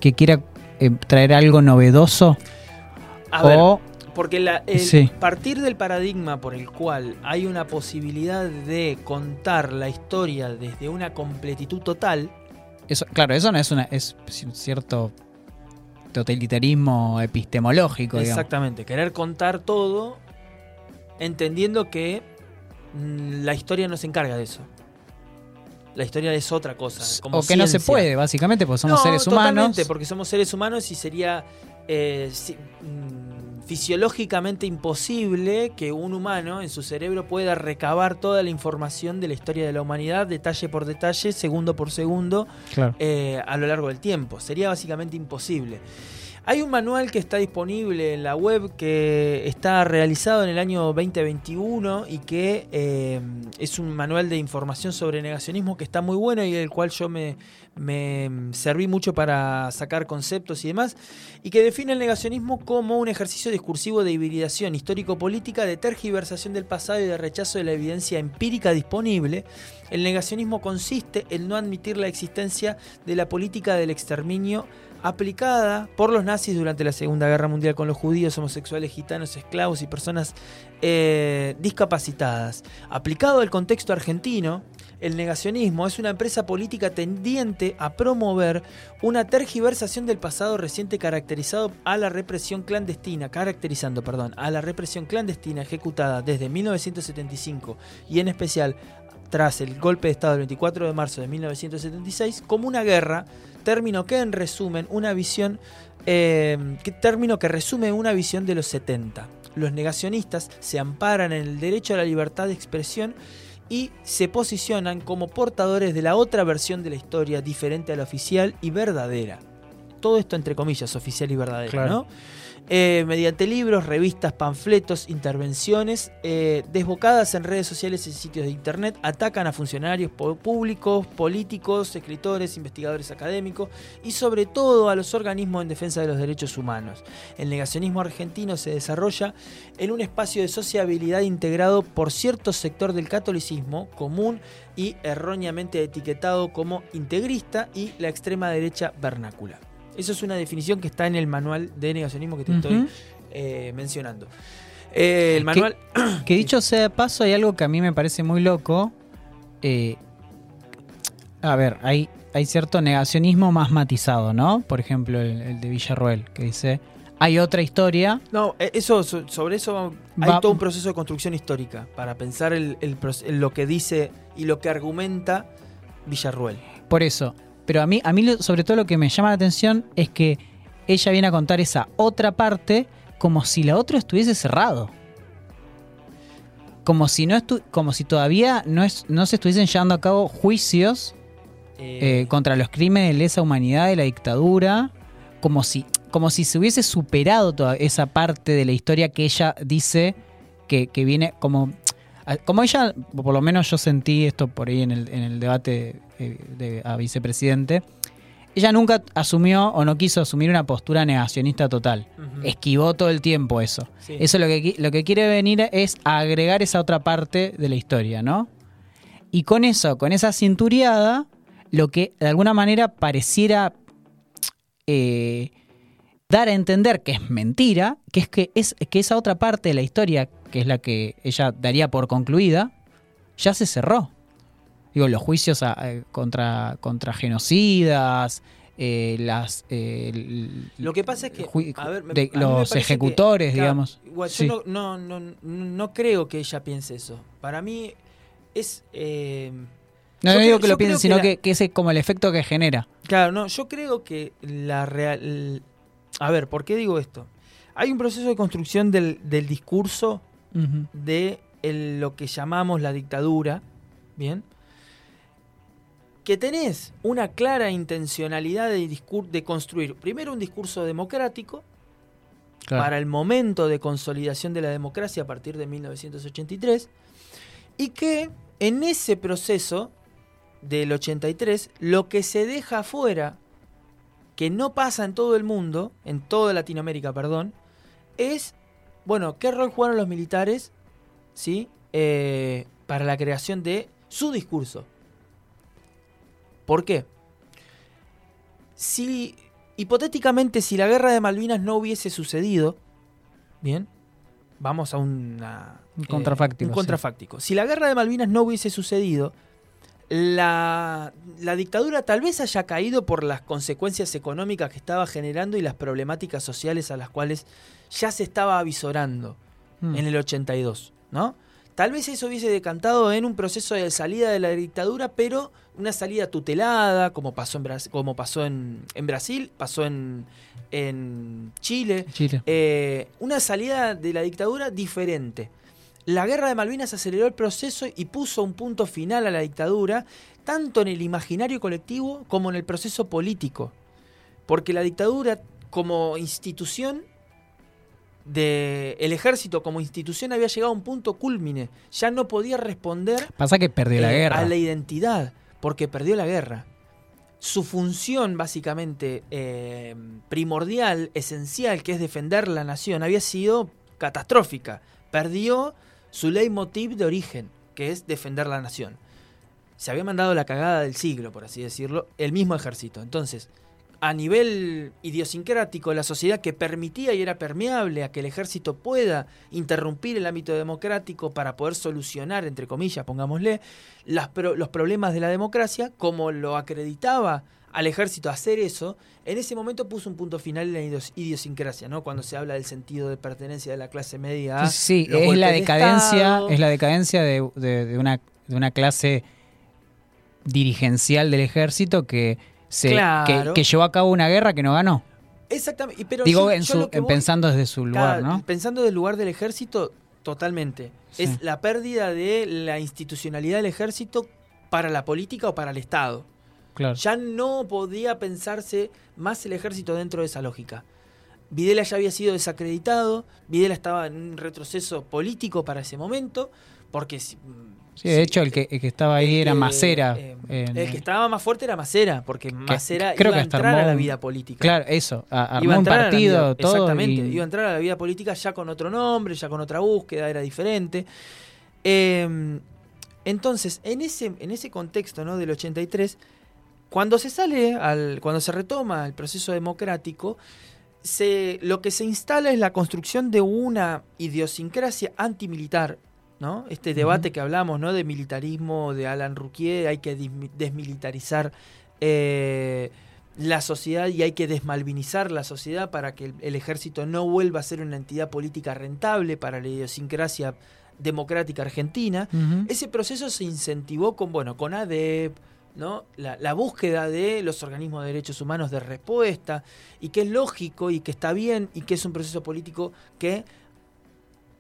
que quiera eh, traer algo novedoso. A ver, o, porque la- el Sí. partir del paradigma por el cual hay una posibilidad de contar la historia desde una completitud total, Eso, claro, eso no es una es un cierto totalitarismo epistemológico, digamos. Exactamente, querer contar todo entendiendo que la historia no se encarga de eso. La historia es otra cosa. Como o que no se puede, básicamente, porque somos No, seres humanos. totalmente, porque somos seres humanos y sería eh, si- mm, fisiológicamente imposible que un humano en su cerebro pueda recabar toda la información de la historia de la humanidad, detalle por detalle, segundo por segundo, Claro. eh, a lo largo del tiempo. Sería básicamente imposible. Hay un manual que está disponible en la web que está realizado en el año 2021 y que eh, es un manual de información sobre negacionismo que está muy bueno y del cual yo me, me serví mucho para sacar conceptos y demás, y que define el negacionismo como un ejercicio discursivo de hibridación histórico-política, de tergiversación del pasado y de rechazo de la evidencia empírica disponible. El negacionismo consiste en no admitir la existencia de la política del exterminio aplicada por los nazis durante la Segunda Guerra Mundial con los judíos, homosexuales, gitanos, esclavos y personas eh, discapacitadas. Aplicado al contexto argentino, el negacionismo es una empresa política tendiente a promover una tergiversación del pasado reciente caracterizado a la represión clandestina, caracterizando, perdón, a la represión clandestina ejecutada desde 1975 y en especial tras el golpe de Estado del 24 de marzo de 1976 como una guerra, término que en resumen una visión, eh, que, término que resume una visión de los 70. Los negacionistas se amparan en el derecho a la libertad de expresión y se posicionan como portadores de la otra versión de la historia diferente a la oficial y verdadera. Todo esto entre comillas, oficial y verdadera, Claro. ¿no? Eh, mediante libros, revistas, panfletos, intervenciones, eh, desbocadas en redes sociales y sitios de internet, atacan a funcionarios públicos, políticos, escritores, investigadores académicos y sobre todo a los organismos en defensa de los derechos humanos. El negacionismo argentino se desarrolla en un espacio de sociabilidad integrado por cierto sector del catolicismo común y erróneamente etiquetado como integrista y la extrema derecha vernácula. Eso es una definición que está en el manual de negacionismo que te estoy eh, mencionando. Eh, el manual. Que dicho sea de paso, hay algo que a mí me parece muy loco. Eh, a ver, hay, hay cierto negacionismo más matizado, ¿no? Por ejemplo, el, el de Villarroel, que dice, hay otra historia. No, eso, so- sobre eso hay Va- todo un proceso de construcción histórica para pensar el, el lo que dice y lo que argumenta Villarruel. Por eso. Pero a mí, a mí sobre todo lo que me llama la atención es que ella viene a contar esa otra parte como si la otra estuviese cerrado. Como si no estu- como si todavía no, es, no se estuviesen llevando a cabo juicios Eh, eh, contra los crímenes de lesa humanidad de la dictadura, como si, como si se hubiese superado toda esa parte de la historia que ella dice que, que viene como... Como ella, por lo menos yo sentí esto por ahí en el, en el debate eh, de, a vicepresidente, ella nunca asumió o no quiso asumir una postura negacionista total. Esquivó todo el tiempo eso. sí. Eso lo que, lo que quiere venir es a agregar esa otra parte de la historia, ¿no? Y con eso, con esa cintureada, lo que de alguna manera pareciera eh, dar a entender que es mentira, que es que, es que esa otra parte de la historia, que es la que ella daría por concluida, ya se cerró. Digo, los juicios a- eh, contra, contra genocidas, eh, las... eh, Lo que pasa es que a ver, me- de a los que- ejecutores, digamos. igual, Sí. Yo no, no, no, no creo que ella piense eso. Para mí es. eh, No, digo creo- que lo piensen, sino la- que ese es como el efecto que genera. Claro, no, yo creo que la real. A ver, ¿por qué digo esto? Hay un proceso de construcción del, del discurso de el- lo que llamamos la dictadura, ¿bien? Que tenés una clara intencionalidad de, de construir primero un discurso democrático Claro. para el momento de consolidación de la democracia a partir de 1983 y que en ese proceso del 83 lo que se deja afuera que no pasa en todo el mundo, en toda Latinoamérica, perdón, es, bueno, qué rol jugaron los militares, ¿sí? Eh, para la creación de su discurso. ¿Por qué? Si, hipotéticamente, si la guerra de Malvinas no hubiese sucedido, bien, vamos a una, Un contrafáctico, un sí. contrafáctico. Si la guerra de Malvinas no hubiese sucedido, la, la dictadura tal vez haya caído por las consecuencias económicas que estaba generando y las problemáticas sociales a las cuales ya se estaba avisorando Mm. en el 82, ¿no? Tal vez eso hubiese decantado en un proceso de salida de la dictadura, pero una salida tutelada, como pasó en, Bras- como pasó en, en Brasil, pasó en, en Chile, Chile. eh, una salida de la dictadura diferente. La guerra de Malvinas aceleró el proceso y puso un punto final a la dictadura, tanto en el imaginario colectivo como en el proceso político. Porque la dictadura como institución de el ejército como institución había llegado a un punto culmine, ya no podía responder Pasa que perdió la eh, guerra. a la identidad, porque perdió la guerra. Su función, básicamente, eh, primordial, esencial, que es defender la nación, había sido catastrófica. Perdió su leitmotiv de origen, que es defender la nación. Se había mandado la cagada del siglo, por así decirlo, el mismo ejército. Entonces, a nivel idiosincrático, la sociedad que permitía y era permeable a que el ejército pueda interrumpir el ámbito democrático para poder solucionar, entre comillas, pongámosle, los problemas de la democracia, como lo acreditaba al ejército hacer eso, en ese momento puso un punto final en la idios- idiosincrasia, ¿no? Cuando se habla del sentido de pertenencia de la clase media. a Sí, es la de decadencia, Estado. es la decadencia de, de- de una, de una clase dirigencial del ejército que se Claro. que, que llevó a cabo una guerra que no ganó. Exactamente. Pero Digo, yo- en su, voy- pensando desde su lugar, ¿no? Pensando del lugar del ejército, totalmente. Sí. Es la pérdida de la institucionalidad del ejército para la política o para el Estado. Claro. Ya no podía pensarse más el ejército dentro de esa lógica. Videla ya había sido desacreditado, Videla estaba en un retroceso político para ese momento, porque si- Sí, de hecho, el que, el que estaba ahí el era Macera. eh, el que estaba más fuerte era Macera, porque Macera creo iba que a entrar a la vida política. Claro, eso. a- armó Iba a un a partido, vida- todo. Exactamente, y- iba a entrar a la vida política ya con otro nombre, ya con otra búsqueda, era diferente. Eh, entonces, en ese, en ese contexto ¿no? del 83, cuando se sale, al, cuando se retoma el proceso democrático, se, lo que se instala es la construcción de una idiosincrasia antimilitar. ¿no? Este debate que hablamos ¿no? de militarismo de Alan Rouquier, hay que desmilitarizar eh, la sociedad y hay que desmalvinizar la sociedad para que el, el ejército no vuelva a ser una entidad política rentable para la idiosincrasia democrática argentina. Ese proceso se incentivó con, bueno, con ADEP, ¿no? La, búsqueda de los organismos de derechos humanos de respuesta, y que es lógico y que está bien, y que es un proceso político que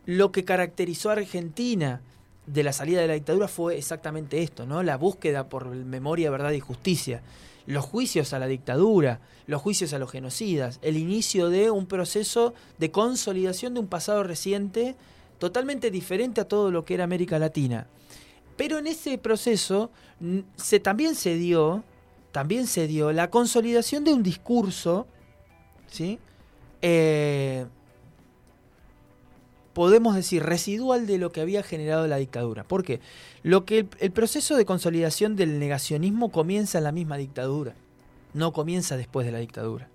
lo que caracterizó a Argentina de la salida de la dictadura fue exactamente esto, ¿no? La búsqueda por memoria, verdad y justicia. Los juicios a la dictadura, los juicios a los genocidas, el inicio de un proceso de consolidación de un pasado reciente totalmente diferente a todo lo que era América Latina. Pero en ese proceso también se dio, también se dio la consolidación de un discurso, ¿sí? Eh, podemos decir, residual de lo que había generado la dictadura. ¿Por qué? Lo que el, el proceso de consolidación del negacionismo comienza en la misma dictadura, no comienza después de la dictadura.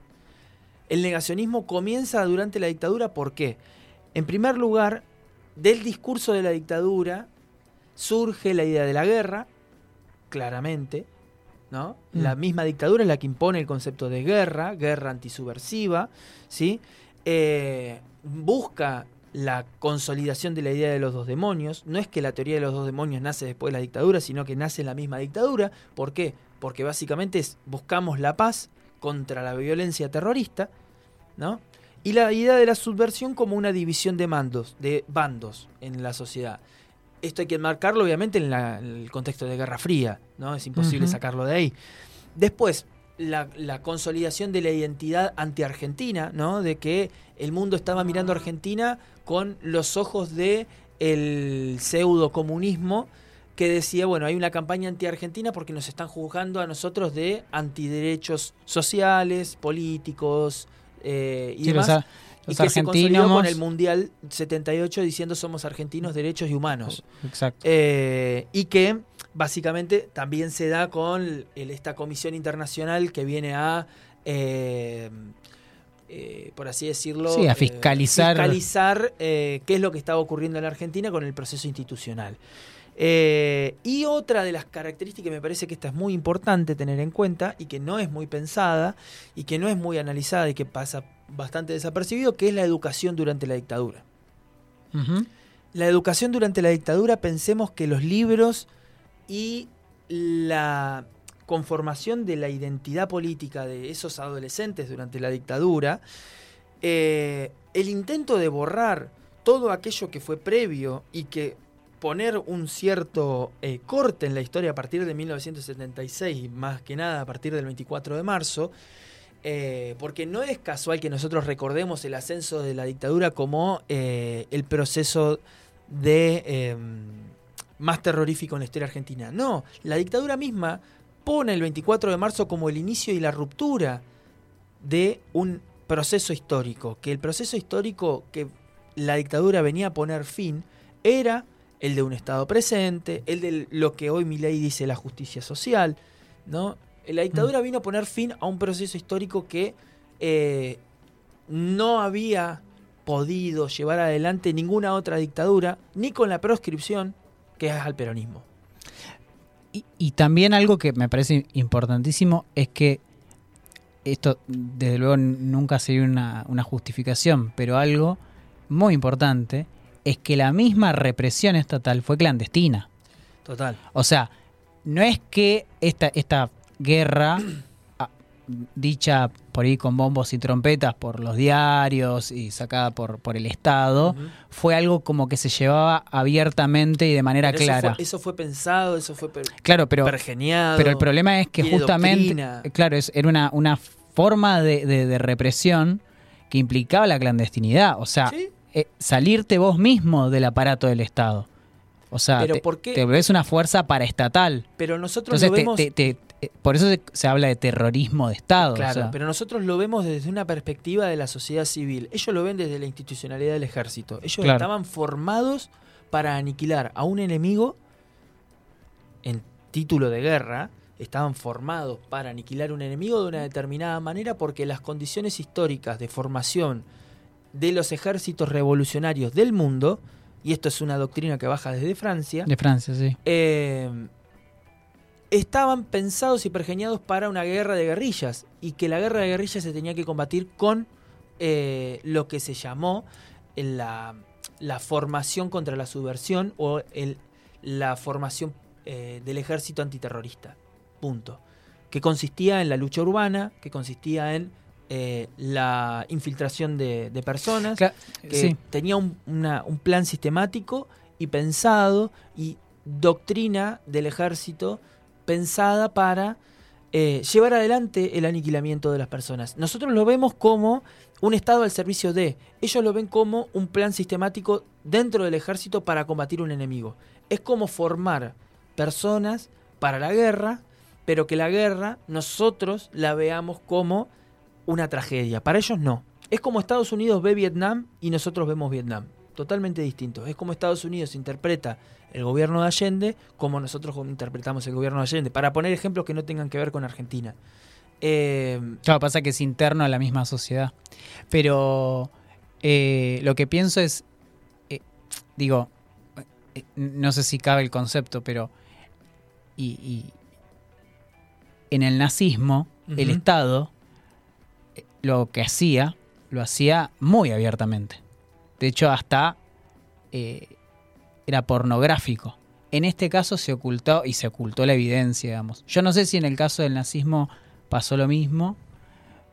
El negacionismo comienza durante la dictadura, ¿por qué? En primer lugar, del discurso de la dictadura surge la idea de la guerra, claramente, ¿no? Mm. La misma dictadura es la que impone el concepto de guerra, guerra antisubversiva, ¿sí? Eh, busca la consolidación de la idea de los dos demonios. No es que la teoría de los dos demonios nace después de la dictadura, sino que nace en la misma dictadura. ¿Por qué? Porque básicamente es, buscamos la paz contra la violencia terrorista, ¿no? Y la idea de la subversión como una división de mandos, de bandos en la sociedad. Esto hay que marcarlo obviamente en, la- en el contexto de Guerra Fría, ¿no? Es imposible sacarlo de ahí. Después, la, la consolidación de la identidad anti-argentina, ¿no? De que el mundo estaba mirando a Argentina con los ojos de el pseudo comunismo que decía, bueno, hay una campaña anti-argentina porque nos están juzgando a nosotros de antiderechos sociales, políticos eh, y Sí, demás. Los, y que se consolidó con el Mundial 78 diciendo somos argentinos, derechos y humanos. Exacto. Eh, y que básicamente también se da con el- esta comisión internacional que viene a, eh, eh, por así decirlo, Sí, a fiscalizar. fiscalizar, qué es lo que estaba ocurriendo en la Argentina con el proceso institucional. Y otra de las características que me parece que esta es muy importante tener en cuenta y que no es muy pensada y que no es muy analizada y que pasa bastante desapercibido, que es la educación durante la dictadura. La educación durante la dictadura, pensemos que los libros y la conformación de la identidad política de esos adolescentes durante la dictadura, eh, el intento de borrar todo aquello que fue previo y que poner un cierto eh, corte en la historia a partir de 1976 y más que nada a partir del 24 de marzo, eh, porque no es casual que nosotros recordemos el ascenso de la dictadura como eh, el proceso eh, más terrorífico en la historia argentina. No, la dictadura misma pone el 24 de marzo como el inicio y la ruptura de un proceso histórico, que el proceso histórico que la dictadura venía a poner fin era el de un Estado presente, el de lo que hoy mi ley dice la justicia social, ¿no? La dictadura vino a poner fin a un proceso histórico que eh, no había podido llevar adelante ninguna otra dictadura, ni con la proscripción que es al peronismo. Y, y también algo que me parece importantísimo es que esto, desde luego, nunca sería una, una justificación, pero algo muy importante es que la misma represión estatal fue clandestina. Total. O sea, no es que esta, esta guerra, ah, dicha por ahí con bombos y trompetas por los diarios y sacada por, por el Estado, fue algo como que se llevaba abiertamente y de manera Pero eso clara. fue- Eso fue, pensado, eso fue per- claro, pero, pergeniado. pero el problema es que justamente, doctrina. claro, es, era una, una forma de, de- de represión que implicaba la clandestinidad. O sea, Sí. eh, salirte vos mismo del aparato del Estado. O sea, Pero te, ¿por qué? te volvés una fuerza paraestatal. Pero nosotros Entonces, lo vemos. te- te- eh, por eso se, se habla de terrorismo de Estado. o Claro, sea. pero nosotros lo vemos desde una perspectiva de la sociedad civil. Ellos lo ven desde la institucionalidad del ejército. Ellos Claro. estaban formados para aniquilar a un enemigo en título de guerra. Estaban formados para aniquilar un enemigo de una determinada manera porque las condiciones históricas de formación de los ejércitos revolucionarios del mundo, y esto es una doctrina que baja desde Francia, De Francia, sí. eh, estaban pensados y pergeñados para una guerra de guerrillas y que la guerra de guerrillas se tenía que combatir con eh, lo que se llamó la, la formación contra la subversión o el- la formación eh, del ejército antiterrorista. Punto. Que consistía en la lucha urbana, que consistía en eh, la infiltración de, de personas, que sí. tenía un, una- un plan sistemático y pensado y doctrina del ejército pensada para eh, llevar adelante el aniquilamiento de las personas. Nosotros lo vemos como un Estado al servicio de, ellos lo ven como un plan sistemático dentro del ejército para combatir un enemigo. Es como formar personas para la guerra, pero que la guerra nosotros la veamos como una tragedia. Para ellos no. Es como Estados Unidos ve Vietnam y nosotros vemos Vietnam. Totalmente distinto. Es como Estados Unidos interpreta el gobierno de Allende como nosotros interpretamos el gobierno de Allende. Para poner ejemplos que no tengan que ver con Argentina. Eh, Claro, pasa que es interno a la misma sociedad. Pero eh, lo que pienso es, eh, digo, eh, no sé si cabe el concepto, pero y, y en el nazismo, el. Estado lo que hacía, lo hacía muy abiertamente. De hecho, hasta eh, era pornográfico. En este caso se ocultó y se ocultó la evidencia, digamos. Yo no sé si en el caso del nazismo pasó lo mismo,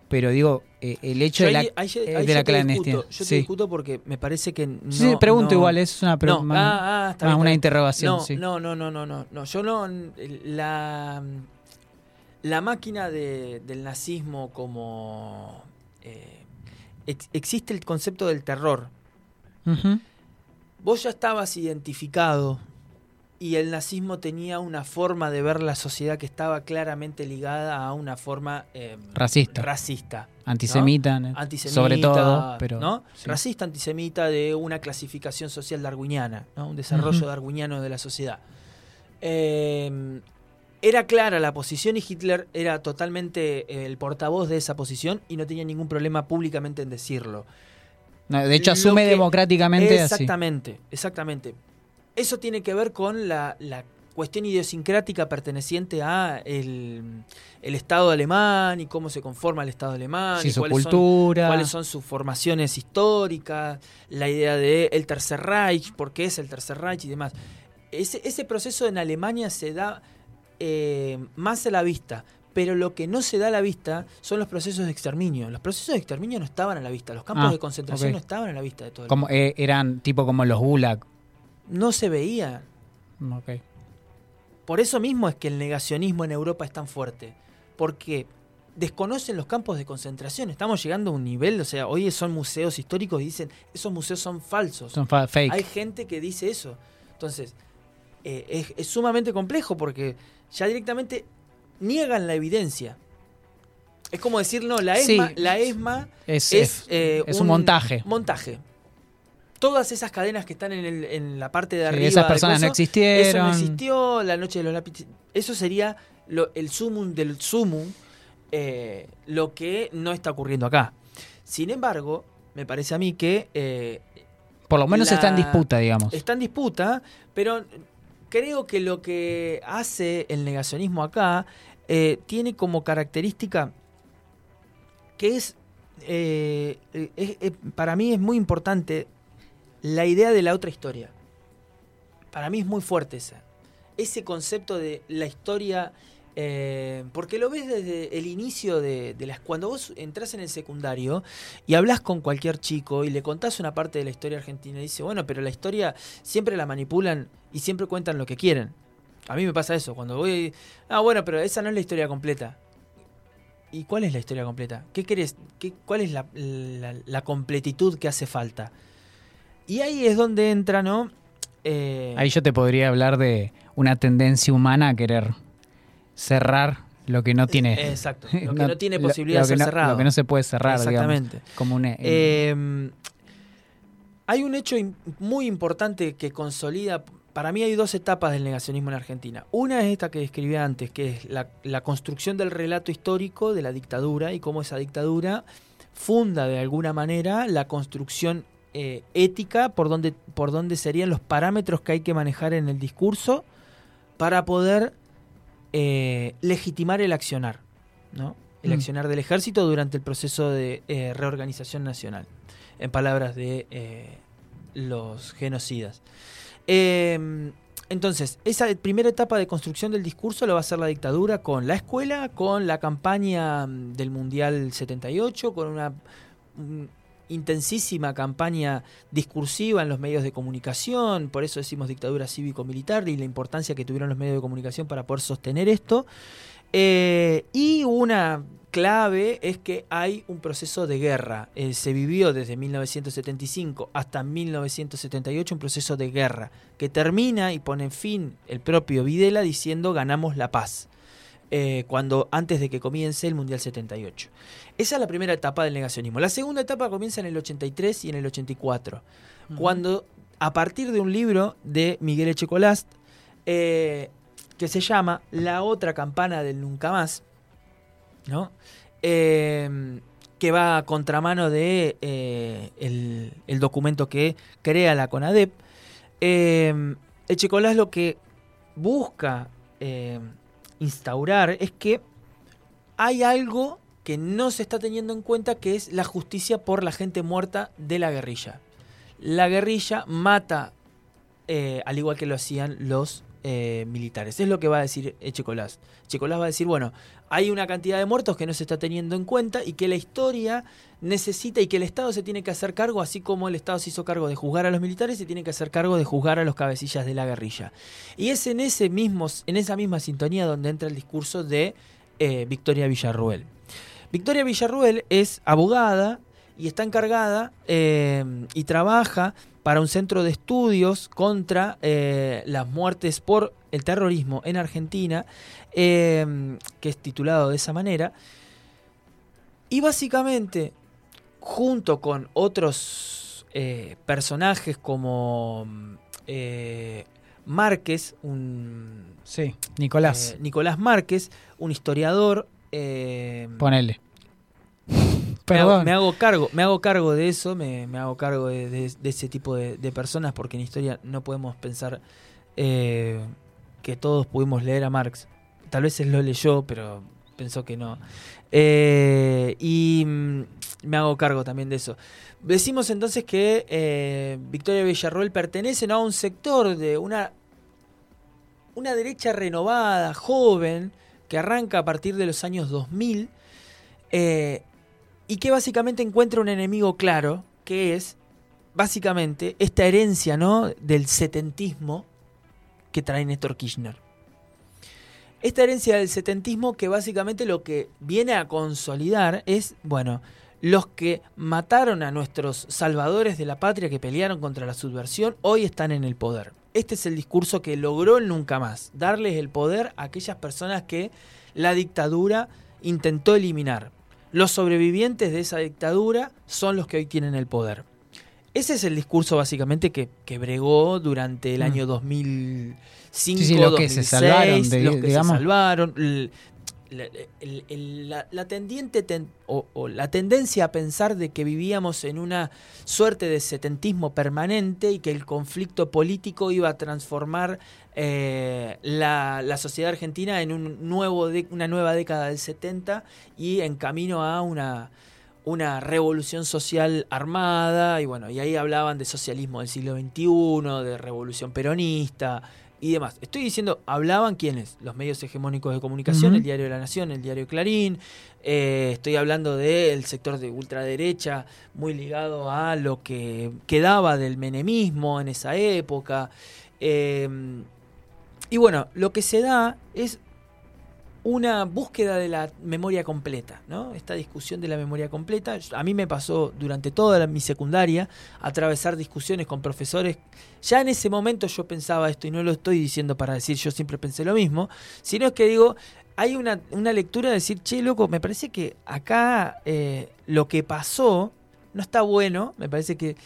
pero digo, eh, el hecho yo de la, ahí- ahí ya- eh, ahí de la discuto. clandestinidad. Yo te discuto porque me parece que no. Sí, pregunto no- igual, es una No, pregunta. ah, ah, está ah, bien, una bien. interrogación, No, sí. no, no, no, no, no, no. Yo no. La, la máquina de- del nazismo como. eh, ex- existe el concepto del terror. Ujú. Vos ya estabas identificado y el nazismo tenía una forma de ver la sociedad que estaba claramente ligada a una forma eh, Racista. racista. Antisemita, ¿no? Antisemita, sobre todo, pero ¿no? sí. Racista, antisemita de una clasificación social darwiniana, ¿no? un desarrollo darwiniano de la sociedad. Eh, era clara la posición y Hitler era totalmente el portavoz de esa posición y no tenía ningún problema públicamente en decirlo. De hecho, asume que- democráticamente así. Exactamente, exactamente. eso tiene que ver con la, la cuestión idiosincrática perteneciente a el, el, Estado alemán y cómo se conforma el Estado alemán, sí, y su cuáles, cultura. Son, cuáles son sus formaciones históricas, la idea de el Tercer Reich, por qué es el Tercer Reich y demás. Ese, ese proceso en Alemania se da eh, más a la vista, pero lo que no se da a la vista son los procesos de exterminio. Los procesos de exterminio no estaban a la vista, los campos Ah, de concentración no estaban a la vista de todo el Como, mundo. eh, eran tipo como los gulag. No se veían. Ok. Por eso mismo es que el negacionismo en Europa es tan fuerte. Porque desconocen los campos de concentración. Estamos llegando a un nivel, o sea, hoy son museos históricos y dicen, esos museos son falsos. Son fa- fake. Hay gente que dice eso. Entonces, eh, es, es sumamente complejo porque ya directamente niegan la evidencia. Es como decir, no, la Sí. ESMA, la ESMA es, es, es- eh, es un montaje. Montaje. Todas esas cadenas que están en, el- en la parte de Sí, arriba. esas personas no existieron. Eso no existió, la noche de los lápices. Eso sería lo- el sumum del sumum, eh, lo que no está ocurriendo acá. Sin embargo, me parece a mí que eh, Por lo menos la- está en disputa, digamos. está en disputa, pero creo que lo que hace el negacionismo acá eh, tiene como característica que es, eh, es- es- para mí es muy importante la idea de la otra historia. Para mí es muy fuerte esa. Ese concepto de la historia, eh, porque lo ves desde el inicio de, de las... Cuando vos entras en el secundario y hablas con cualquier chico y le contás una parte de la historia argentina y dice, bueno, pero la historia siempre la manipulan y siempre cuentan lo que quieren. A mí me pasa eso, cuando voy... Ah, bueno, pero esa no es la historia completa. ¿Y cuál es la historia completa? ¿Qué querés? ¿Qué, ¿Cuál es la, la- la completitud que hace falta? Y ahí es donde entra, ¿no? Eh, Ahí yo te podría hablar de una tendencia humana a querer cerrar lo que no tiene. eh, Exacto. Lo que no, tiene posibilidad lo de ser no- cerrado. Lo que no se puede cerrar, digamos. Exactamente. Como un, Eh, hay un hecho muy importante que consolida. Para mí hay dos etapas del negacionismo en Argentina. Una es esta que describí antes, que es la, la construcción del relato histórico de la dictadura y cómo esa dictadura funda de alguna manera la construcción eh, ética por donde, por donde serían los parámetros que hay que manejar en el discurso para poder eh, legitimar el accionar, ¿no? El Mm. accionar del ejército durante el proceso de eh, reorganización nacional, en palabras de los genocidas. Eh, entonces, esa primera etapa de construcción del discurso lo va a hacer la dictadura con la escuela, con la campaña mm, del Mundial 78, con una mm, intensísima campaña discursiva en los medios de comunicación, por eso decimos dictadura cívico-militar y la importancia que tuvieron los medios de comunicación para poder sostener esto. Eh, y una clave es que hay un proceso de guerra. Eh, se vivió desde 1975 hasta 1978 un proceso de guerra que termina y pone fin el propio Videla diciendo ganamos la paz. eh, cuando antes de que comience el Mundial 78. Esa es la primera etapa del negacionismo. La segunda etapa comienza en el 83 y en el 84, cuando a partir de un libro de Miguel Echecolast, eh, que se llama La otra campana del nunca más, ¿no? Eh, que va a contramano de eh, el, documento que crea la CONADEP. Eh, Echecolás lo que busca eh, instaurar es que hay algo que no se está teniendo en cuenta que es la justicia por la gente muerta de la guerrilla. La guerrilla mata eh, al igual que lo hacían los eh, militares. Es lo que va a decir Echecolás. Echecolás va a decir, bueno, hay una cantidad de muertos que no se está teniendo en cuenta y que la historia necesita y que el Estado se tiene que hacer cargo, así como el Estado se hizo cargo de juzgar a los militares, se tiene que hacer cargo de juzgar a los cabecillas de la guerrilla. Y es en, ese mismo, en esa misma sintonía donde entra el discurso de eh, Victoria Villarruel. Victoria Villarruel es abogada y está encargada eh, y trabaja para un centro de estudios contra eh, las muertes por el terrorismo en Argentina, eh, que es titulado de esa manera. Y básicamente, junto con otros eh, personajes como eh, Márquez, un Sí, Nicolás. Nicolás Márquez, un historiador. Ponele. Me hago, Perdón. me hago cargo, me hago cargo de eso, me, me hago cargo de, de- de ese tipo de, de personas, porque en historia no podemos pensar eh, que todos pudimos leer a Marx. Tal vez él lo leyó, pero pensó que no. Eh, y mm, me hago cargo también de eso. Decimos entonces que eh, Victoria Villarroel pertenece ¿no? a un sector de una, una derecha renovada, joven, que arranca a partir de los años 2000 eh, y que básicamente encuentra un enemigo claro, que es básicamente esta herencia ¿no? del setentismo que trae Néstor Kirchner. Esta herencia del setentismo que básicamente lo que viene a consolidar es, bueno, los que mataron a nuestros salvadores de la patria que pelearon contra la subversión, hoy están en el poder. Este es el discurso que logró el nunca más, darles el poder a aquellas personas que la dictadura intentó eliminar. Los sobrevivientes de esa dictadura son los que hoy tienen el poder. Ese es el discurso básicamente que, que bregó durante el Mm. año 2005, Sí, sí, lo que se 2006, salvaron de- los que digamos. se salvaron. L- la, tendiente ten- o, o la tendencia a pensar de que vivíamos en una suerte de setentismo permanente y que el conflicto político iba a transformar eh, la, la sociedad argentina en un nuevo de- una nueva década del 70 y en camino a una, una revolución social armada. Y bueno, y ahí hablaban de socialismo del siglo XXI, de revolución peronista y demás. Estoy diciendo, hablaban quiénes, los medios hegemónicos de comunicación, el diario de la Nación, el diario Clarín, eh, estoy hablando del sector de ultraderecha, muy ligado a lo que quedaba del menemismo en esa época. eh, y bueno, lo que se da es una búsqueda de la memoria completa, ¿no? Esta discusión de la memoria completa. A mí me pasó durante toda mi secundaria atravesar discusiones con profesores. Ya en ese momento yo pensaba esto y no lo estoy diciendo para decir yo siempre pensé lo mismo, sino es que digo, hay una, una lectura de decir, che, loco, me parece que acá eh, lo que pasó no está bueno, me parece que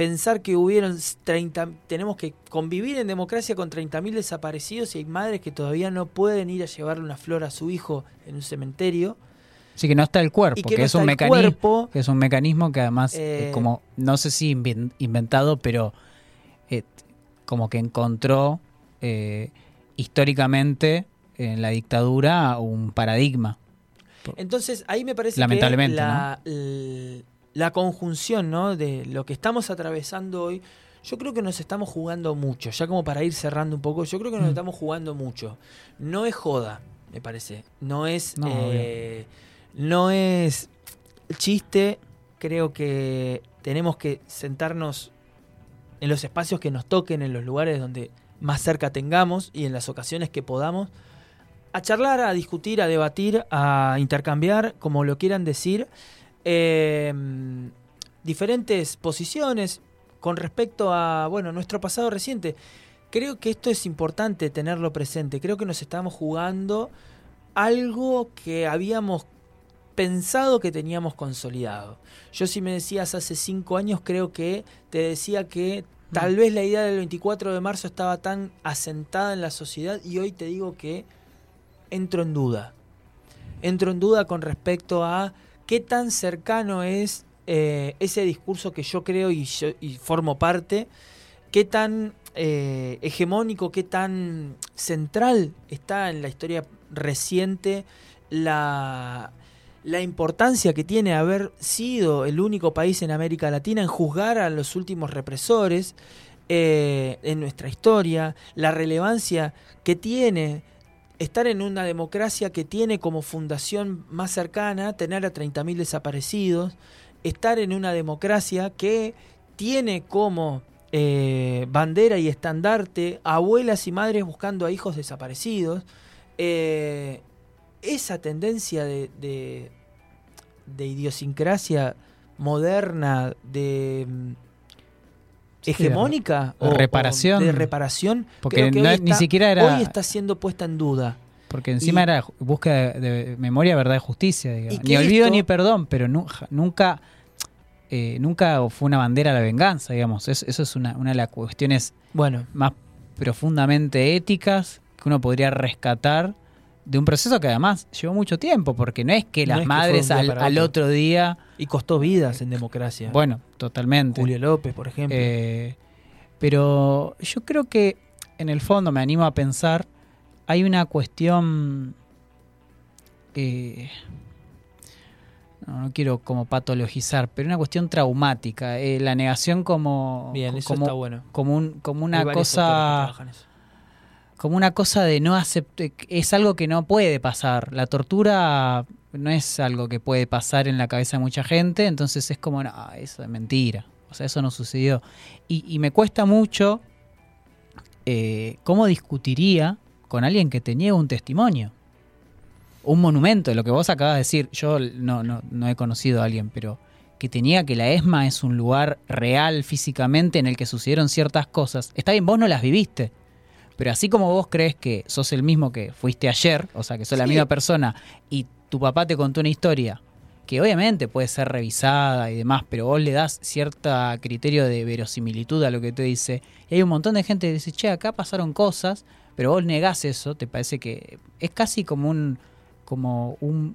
pensar que hubieron 30, tenemos que convivir en democracia con 30.000 desaparecidos y hay madres que todavía no pueden ir a llevarle una flor a su hijo en un cementerio. Sí, que no está el cuerpo, que, que no es un mecanismo. Que es un mecanismo que además, Eh, eh, como, no sé si inven- inventado, pero eh, como que encontró eh, históricamente en la dictadura un paradigma. Entonces ahí me parece Lamentablemente, que la, l- la conjunción ¿no? de lo que estamos atravesando hoy, yo creo que nos estamos jugando mucho, ya como para ir cerrando un poco, yo creo que nos Mm. estamos jugando mucho. No es joda, me parece. No es, No, eh, no es chiste, creo que tenemos que sentarnos en los espacios que nos toquen, en los lugares donde más cerca tengamos y en las ocasiones que podamos, a charlar, a discutir, a debatir, a intercambiar, como lo quieran decir, eh, diferentes posiciones con respecto a bueno nuestro pasado reciente. Creo que esto es importante tenerlo presente. Creo que nos estamos jugando algo que habíamos pensado que teníamos consolidado. Yo si me decías hace cinco años, creo que te decía que tal vez la idea del 24 de marzo estaba tan asentada en la sociedad y hoy te digo que entro en duda. Entro en duda con respecto a qué tan cercano es eh, ese discurso que yo creo y, formo parte, qué tan eh, hegemónico, qué tan central está en la historia reciente la, la importancia que tiene haber sido el único país en América Latina en juzgar a los últimos represores eh, en nuestra historia, la relevancia que tiene estar en una democracia que tiene como fundación más cercana tener a 30.000 desaparecidos, estar en una democracia que tiene como eh, bandera y estandarte abuelas y madres buscando a hijos desaparecidos, eh, esa tendencia de, de, de idiosincrasia moderna, de Sí, hegemónica de o- o reparación. de reparación Porque no- ni está- siquiera era- hoy está siendo puesta en duda Porque encima Y- era búsqueda de, de memoria, verdad y justicia. digamos. Y que Ni olvido esto- ni perdón, pero nunca, nunca, eh, nunca fue una bandera a la venganza, digamos. Es- eso es una, una de las cuestiones bueno más profundamente éticas que uno podría rescatar de un proceso que además llevó mucho tiempo, porque no es que No las es madres al, otro. día, Y costó vidas en democracia. bueno, totalmente. Julio López, por ejemplo. Eh, pero yo creo que en el fondo me animo a pensar, hay una cuestión... eh, no, no quiero como patologizar, pero una cuestión traumática. eh, la negación como, Bien, eso está bueno. como, un- como una cosa. Como una cosa de no aceptar, es algo que no puede pasar. La tortura no es algo que puede pasar en la cabeza de mucha gente, entonces es como, no, eso es mentira, o sea, eso no sucedió. Y, me cuesta mucho eh, cómo discutiría con alguien que te niega un testimonio, un monumento, lo que vos acabas de decir, yo no, no, no he conocido a alguien, pero que te niega que la ESMA es un lugar real físicamente en el que sucedieron ciertas cosas. Está bien, vos no las viviste. Pero así como vos crees que sos el mismo que fuiste ayer, o sea, que sos la misma persona, y tu papá te contó una historia que obviamente puede ser revisada y demás, pero vos le das cierto criterio de verosimilitud a lo que te dice, y hay un montón de gente que dice, che, acá pasaron cosas, pero vos negás eso, te parece que es casi como un, como un,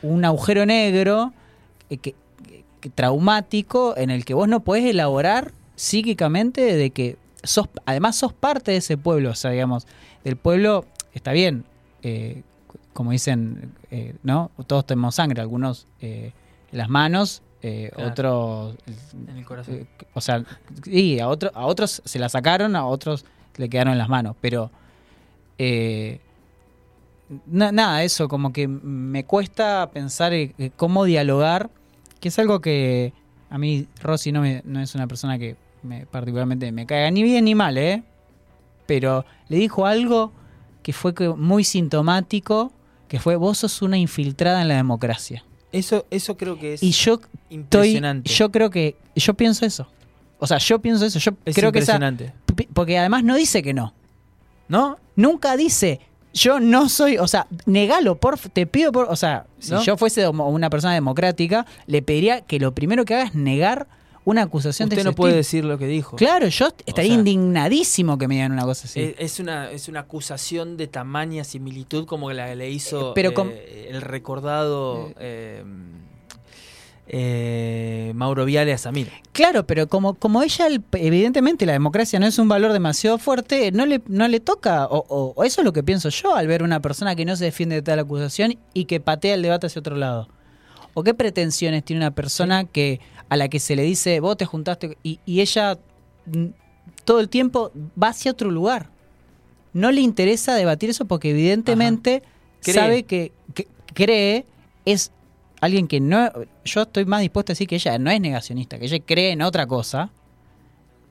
un agujero negro eh, que, que- traumático en el que vos no podés elaborar psíquicamente de que sos, además sos parte de ese pueblo, o sea, digamos, del pueblo, está bien, eh, como dicen, eh, ¿no? Todos tenemos sangre, algunos eh, en las manos, eh, Claro. otros, En el corazón. o sea, sí, a, otro- a otros se la sacaron, a otros le quedaron en las manos, pero na- nada, eso, como que me cuesta pensar cómo dialogar, que es algo que a mí no, me- no es una persona que me, particularmente me caiga ni bien ni mal, ¿eh? Pero le dijo algo que fue muy sintomático, que fue vos sos una infiltrada en la democracia. Eso, eso creo que es Y yo estoy, impresionante. yo creo que, yo pienso eso. O sea, yo pienso eso, yo es creo que esa, impresionante. Porque además no dice que no. ¿No? Nunca dice, yo no soy, o sea, negalo, por, te pido por, o sea, si ¿No? yo fuese una persona democrática, le pediría que lo primero que haga es negar una acusación de Usted no puede decir lo que dijo. Claro, yo estaría sea, indignadísimo que me digan una cosa así. Es, una, es una acusación de tamaña similitud como la que le hizo Eh, pero eh, el recordado eh, eh, Mauro Viale a Samir. Claro, pero como, como ella, el- evidentemente la democracia no es un valor demasiado fuerte, no le, no le toca, o, o- o eso es lo que pienso yo al ver una persona que no se defiende de tal acusación y que patea el debate hacia otro lado. ¿O qué pretensiones tiene una persona que a la que se le dice, vos te juntaste, y, y ella todo el tiempo va hacia otro lugar? No le interesa debatir eso porque evidentemente Cree. sabe que, que cree, es alguien que no... Yo estoy más dispuesto a decir que ella no es negacionista, que ella cree en otra cosa,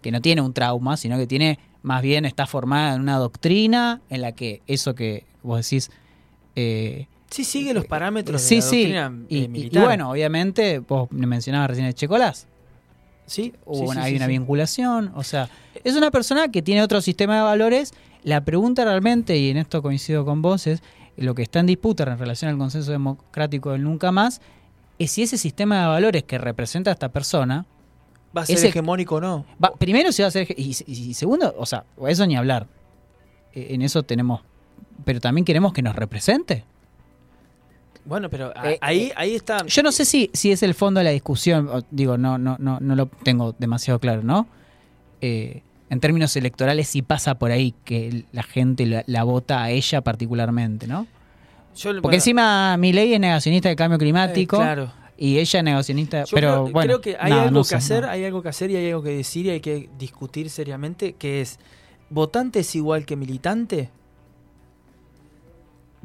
que no tiene un trauma, sino que tiene, más bien está formada en una doctrina en la que eso que vos decís... eh, Sí, sigue los parámetros de la sí. doctrina Y, eh, y- y militar. bueno, obviamente, vos me mencionabas recién el Checolás. sí, Hubo sí, una, sí, hay una vinculación. O sea, es una persona que tiene otro sistema de valores. La pregunta realmente, y en esto coincido con vos, es lo que está en disputa en relación al consenso democrático del nunca más, es si ese sistema de valores que representa a esta persona, ¿Va a ser ese- hegemónico o no? va- primero si va a ser, y, y- y segundo, o sea, eso ni hablar. Eh, En eso tenemos, pero también queremos que nos represente. Bueno, pero Eh, ahí, eh, ahí está. Yo no sé si, si es el fondo de la discusión, digo, no, no, no, no lo tengo demasiado claro, ¿no? Eh, en términos electorales sí pasa por ahí que la gente la, la vota a ella particularmente, ¿no? yo, Porque bueno, encima mi ley es negacionista del cambio eh, climático claro. y ella es negacionista, Yo pero creo, bueno. creo que hay nada, algo no que sé, hacer, no. hay algo que hacer y hay algo que decir y hay que discutir seriamente, que es, ¿votante es igual que militante?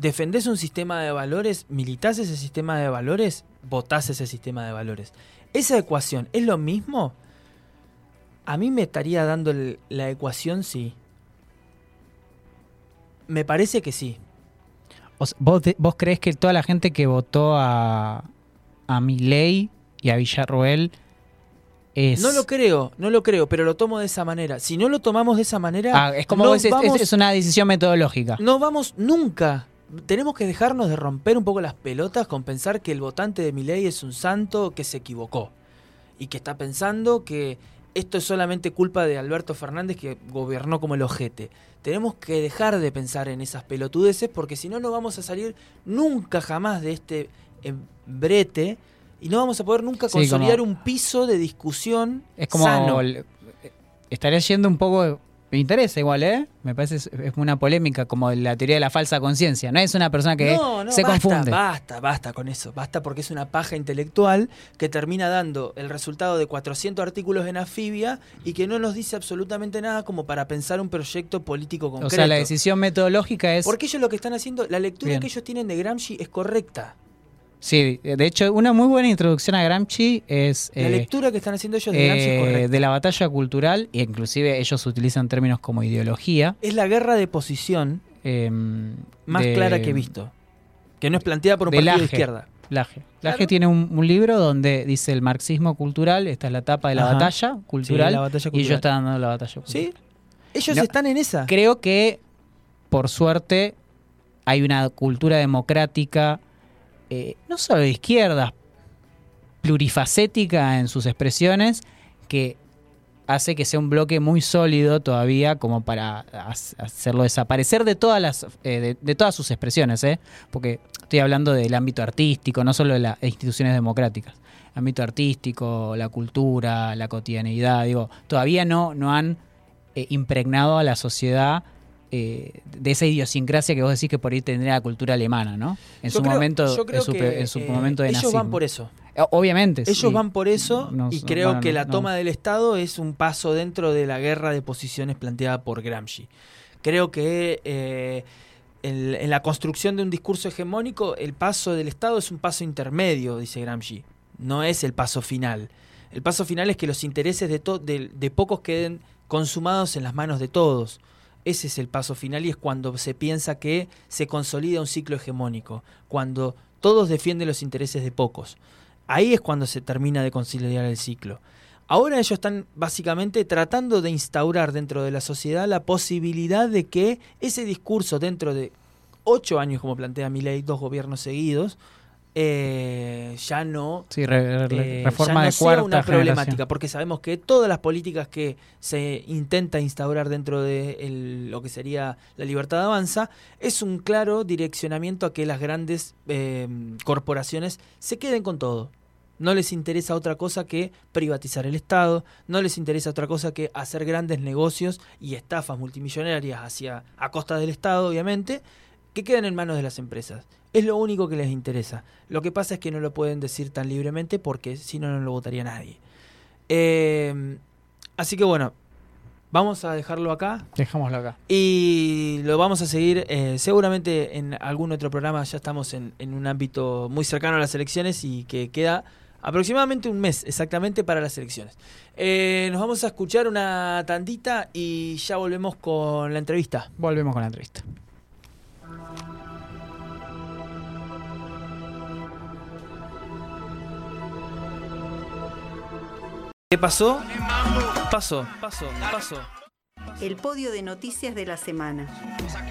¿Defendés un sistema de valores? ¿Militás ese sistema de valores? ¿Votás ese sistema de valores? ¿Esa ecuación es lo mismo? A mí me estaría dando la ecuación sí. Me parece que sí. ¿vos, ¿Vos crees que toda la gente que votó a, a Milei y a Villarroel es... No lo creo, no lo creo, pero lo tomo de esa manera. Si no lo tomamos de esa manera, Ah, es como vos decís, es- vamos- es una decisión metodológica. no vamos nunca. Tenemos que dejarnos de romper un poco las pelotas con pensar que el votante de Milei es un santo que se equivocó y que está pensando que esto es solamente culpa de Alberto Fernández que gobernó como el ojete. Tenemos que dejar de pensar en esas pelotudeces porque si no, no vamos a salir nunca jamás de este eh, brete y no vamos a poder nunca Sí, consolidar como- un piso de discusión Es como. sano. el- estaría yendo un poco. Me interesa igual, ¿eh? Me parece es, es una polémica como la teoría de la falsa conciencia. No es una persona que no, no, se basta, confunde. Basta, basta con eso. Basta porque es una paja intelectual que termina dando el resultado de 400 artículos en Afibia y que no nos dice absolutamente nada como para pensar un proyecto político concreto. O sea, la decisión metodológica es. Porque ellos lo que están haciendo, la lectura Bien. que ellos tienen de Gramsci es correcta. Sí, de hecho, una muy buena introducción a Gramsci es. La eh, lectura que están haciendo ellos de Gramsci eh, de la batalla cultural, e inclusive ellos utilizan términos como ideología. Es la guerra de posición eh, más de- clara que he visto. Que no es planteada por un de partido de izquierda. Laje. Laje Claro. tiene un, un libro donde dice el marxismo cultural, esta es la etapa de la Ajá. batalla cultural, Sí, la batalla y ellos cultural. están dando la batalla cultural. ¿Sí? Ellos No. están en esa. Creo que, por suerte, hay una cultura democrática, eh, no solo de izquierdas, plurifacética en sus expresiones, que hace que sea un bloque muy sólido todavía como para ha- hacerlo desaparecer de todas las eh, de todas sus expresiones, ¿eh? porque estoy hablando del ámbito artístico, no solo de las instituciones democráticas, ámbito artístico, la cultura, la cotidianeidad, digo, todavía no, no han eh, impregnado a la sociedad eh, de esa idiosincrasia que vos decís que por ahí tendría la cultura alemana, ¿no? En Yo su creo- momento, yo creo en su, que, pe- en su eh, momento de ellos nazismo. van por eso. Eh, Obviamente. Ellos sí. van por eso No, y creo bueno, que la no. toma del Estado es un paso dentro de la guerra de posiciones planteada por Gramsci. Creo que eh, en, en la construcción de un discurso hegemónico el paso del Estado es un paso intermedio, dice Gramsci. No es el paso final. El paso final es que los intereses de, to- de, de pocos queden consumados en las manos de todos. Ese es el paso final y es cuando se piensa que se consolida un ciclo hegemónico, cuando todos defienden los intereses de pocos. Ahí es cuando se termina de consolidar el ciclo. Ahora ellos están básicamente tratando de instaurar dentro de la sociedad la posibilidad de que ese discurso dentro de ocho años, como plantea mi ley, dos gobiernos seguidos, eh, ya no Sí, re- re- eh, reforma ya no de sea una problemática, generación. porque sabemos que todas las políticas que se intenta instaurar dentro de el- lo que sería la libertad de avanza es un claro direccionamiento a que las grandes eh, corporaciones se queden con todo. No les interesa otra cosa que privatizar el Estado, no les interesa otra cosa que hacer grandes negocios y estafas multimillonarias hacia a costa del Estado, obviamente, que queden en manos de las empresas. Es lo único que les interesa. Lo que pasa es que no lo pueden decir tan libremente porque si no, no lo votaría nadie. Eh, así que bueno, vamos a dejarlo acá Dejámoslo acá. y lo vamos a seguir eh, seguramente en algún otro programa. Ya estamos en, en un ámbito muy cercano a las elecciones y que queda aproximadamente un mes exactamente para las elecciones. Eh, nos vamos a escuchar una tandita y ya volvemos con la entrevista. Volvemos con la entrevista. ¿Qué pasó? Pasó, pasó, pasó. El podio de noticias de la semana. Cosas.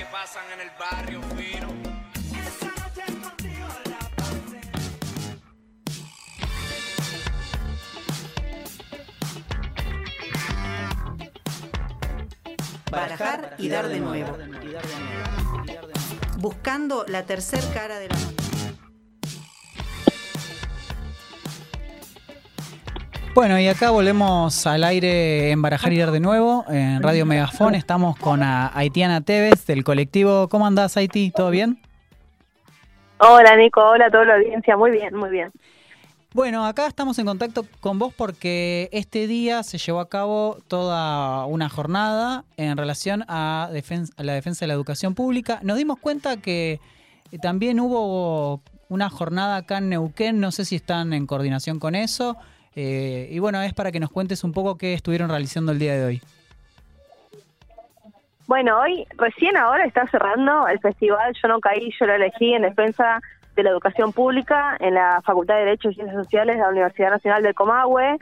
Barajar y dar de nuevo. Buscando la tercer cara de la moneda. Bueno, y acá volvemos al aire en Barajar y Dar de nuevo, en Radio Megafón. Estamos con a Haitiana Tevez del colectivo. ¿Cómo andás, Haití? ¿Todo bien? Hola Nico, hola a toda la audiencia, muy bien, muy bien. Bueno, acá estamos en contacto con vos porque este día se llevó a cabo toda una jornada en relación a, a la defensa de la educación pública. Nos dimos cuenta que eh, también hubo una jornada acá en Neuquén, no sé si están en coordinación con eso. Eh, y bueno, es para que nos cuentes un poco qué estuvieron realizando el día de hoy. Bueno, hoy, recién ahora está cerrando el festival Yo no caí, yo lo elegí en defensa de la educación pública en la Facultad de Derecho y Ciencias Sociales de la Universidad Nacional del Comahue.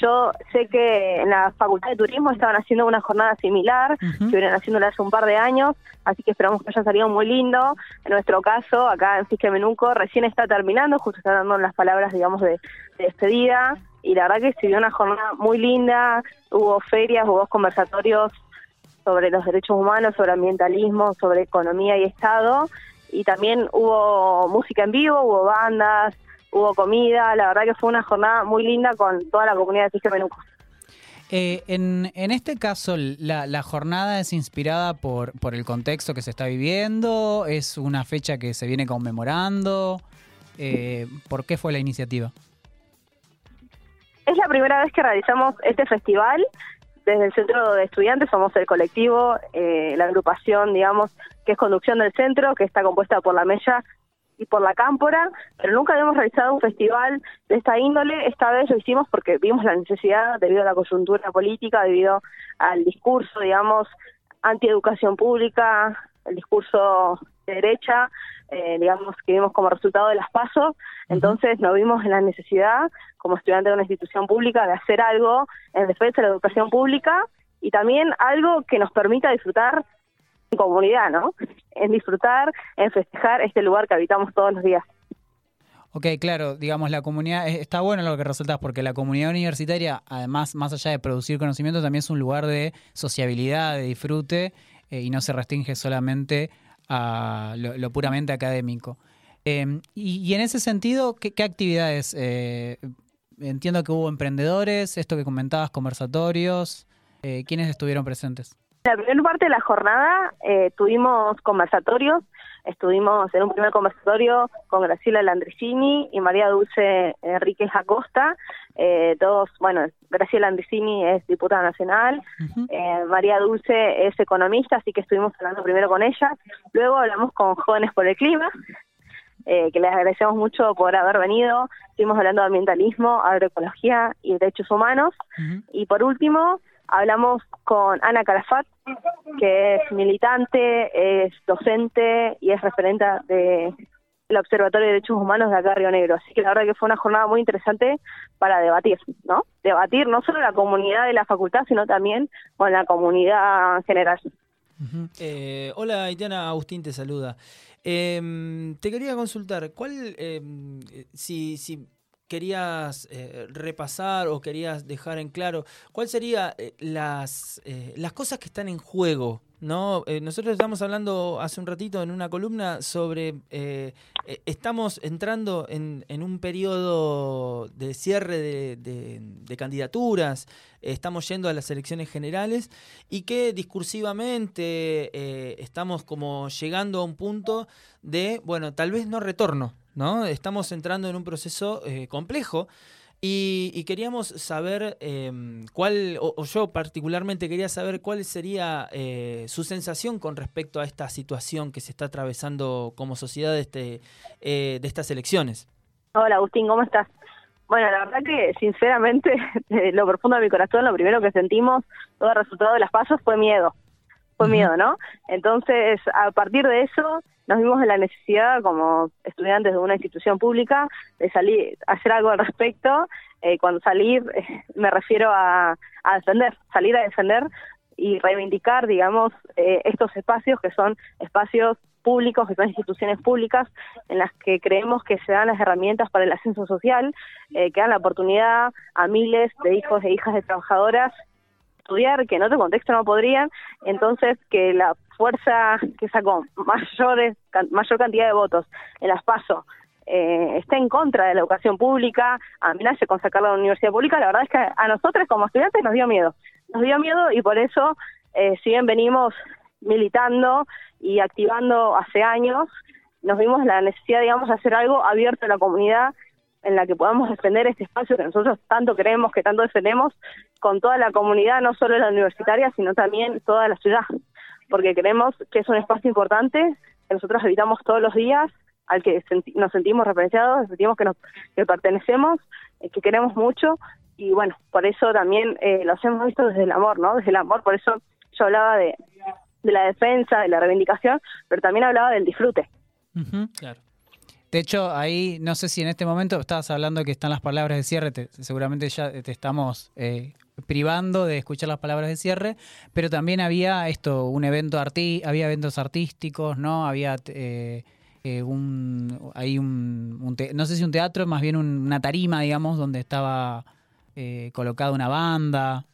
Yo sé que en la Facultad de Turismo estaban haciendo una jornada similar, Ujú. que vienen haciéndola hace un par de años, así que esperamos que haya salido muy lindo. En nuestro caso, acá en Fisque Menuco, recién está terminando, justo está dando las palabras, digamos, de, de despedida. y la verdad que se dio una jornada muy linda, hubo ferias, hubo conversatorios sobre los derechos humanos, sobre ambientalismo, sobre economía y Estado, y también hubo música en vivo, hubo bandas, hubo comida, la verdad que fue una jornada muy linda con toda la comunidad de Fisque Menuco. Eh, en, en este caso, la, la jornada es inspirada por, por el contexto que se está viviendo, es una fecha que se viene conmemorando. Eh, ¿Por qué fue la iniciativa? Es la primera vez que realizamos este festival desde el Centro de Estudiantes, somos el colectivo, eh, la agrupación, digamos, que es conducción del centro, que está compuesta por la Mella y por la Cámpora, pero nunca habíamos realizado un festival de esta índole. Esta vez lo hicimos porque vimos la necesidad debido a la coyuntura política, debido al discurso, digamos, antieducación pública, el discurso de derecha, eh, digamos, que vimos como resultado de las pasos. Entonces nos vimos en la necesidad, como estudiante de una institución pública, de hacer algo en defensa de la educación pública y también algo que nos permita disfrutar en comunidad, ¿no? En disfrutar, en festejar este lugar que habitamos todos los días. Ok, claro, digamos, la comunidad, está bueno lo que resultas, porque la comunidad universitaria, además, más allá de producir conocimiento, también es un lugar de sociabilidad, de disfrute, eh, y no se restringe solamente a lo, puramente académico. Eh, y, y, en ese sentido, ¿qué, qué actividades? Eh, entiendo que hubo emprendedores, esto que comentabas, conversatorios. Eh, ¿Quiénes estuvieron presentes? En la primera parte de la jornada eh, tuvimos conversatorios. Estuvimos en un primer conversatorio con Graciela Landricini y María Dulce Enríquez Acosta. Eh, todos, bueno, Graciela Landricini es diputada nacional, uh -huh. eh, María Dulce es economista, así que estuvimos hablando primero con ella. Luego hablamos con Jóvenes por el Clima, eh, que les agradecemos mucho por haber venido. Estuvimos hablando de ambientalismo, agroecología y derechos humanos. Uh -huh. Y por último, hablamos con Ana Calafat, que es militante, es docente y es referente de el Observatorio de Derechos Humanos de acá Río Negro. Así que la verdad que fue una jornada muy interesante para debatir, ¿no? Debatir no solo la comunidad de la facultad, sino también con la comunidad en general. Eh, hola, Itiana, Agustín te saluda. Eh, te quería consultar, ¿cuál, eh, si, si querías eh, repasar o querías dejar en claro cuál sería eh, las, eh, las cosas que están en juego no eh, nosotros estamos hablando hace un ratito en una columna sobre eh, estamos entrando en, en, un periodo de cierre de, de, candidaturas estamos yendo a las elecciones generales y que discursivamente eh, estamos como llegando a un punto de bueno tal vez no retorno ¿no? Estamos entrando en un proceso eh, complejo y, y, queríamos saber eh, cuál, o, yo particularmente quería saber cuál sería eh, su sensación con respecto a esta situación que se está atravesando como sociedad de, este, eh, de estas elecciones. Hola Agustín, ¿cómo estás? Bueno, la verdad que sinceramente, de lo profundo de mi corazón, lo primero que sentimos, todo el resultado de las pasos fue miedo. Fue uh -huh. miedo, ¿no? Entonces, a partir de eso, nos vimos en la necesidad, como estudiantes de una institución pública, de salir, hacer algo al respecto. Eh, cuando salir, eh, me refiero a, a, defender, salir a defender y reivindicar, digamos, eh, estos espacios que son espacios públicos, que son instituciones públicas, en las que creemos que se dan las herramientas para el ascenso social, eh, que dan la oportunidad a miles de hijos e hijas de trabajadoras estudiar, que en otro contexto no podrían, entonces que la fuerza que sacó mayores, mayor cantidad de votos en las PASO eh, está en contra de la educación pública, amenaza con sacarla de la universidad pública, la verdad es que a nosotros como estudiantes nos dio miedo, nos dio miedo y por eso, eh, si bien venimos militando y activando hace años, nos vimos la necesidad, digamos, de hacer algo abierto a la comunidad en la que podamos defender este espacio que nosotros tanto creemos, que tanto defendemos, con toda la comunidad, no solo la universitaria, sino también toda la ciudad, porque creemos que es un espacio importante que nosotros habitamos todos los días, al que senti nos sentimos referenciados, sentimos que, nos, que pertenecemos, eh, que queremos mucho, y bueno, por eso también eh, lo hemos visto desde el amor, ¿no? Desde el amor, por eso yo hablaba de, de la defensa, de la reivindicación, pero también hablaba del disfrute. Uh -huh, claro. De hecho, ahí no sé si en este momento estabas hablando que están las palabras de cierre, te, seguramente ya te estamos eh, privando de escuchar las palabras de cierre, pero también había esto, un evento arti había eventos artísticos, ¿no? Había eh, eh, un, hay un, un no sé si un teatro, más bien un, una tarima, digamos, donde estaba eh, colocado una banda.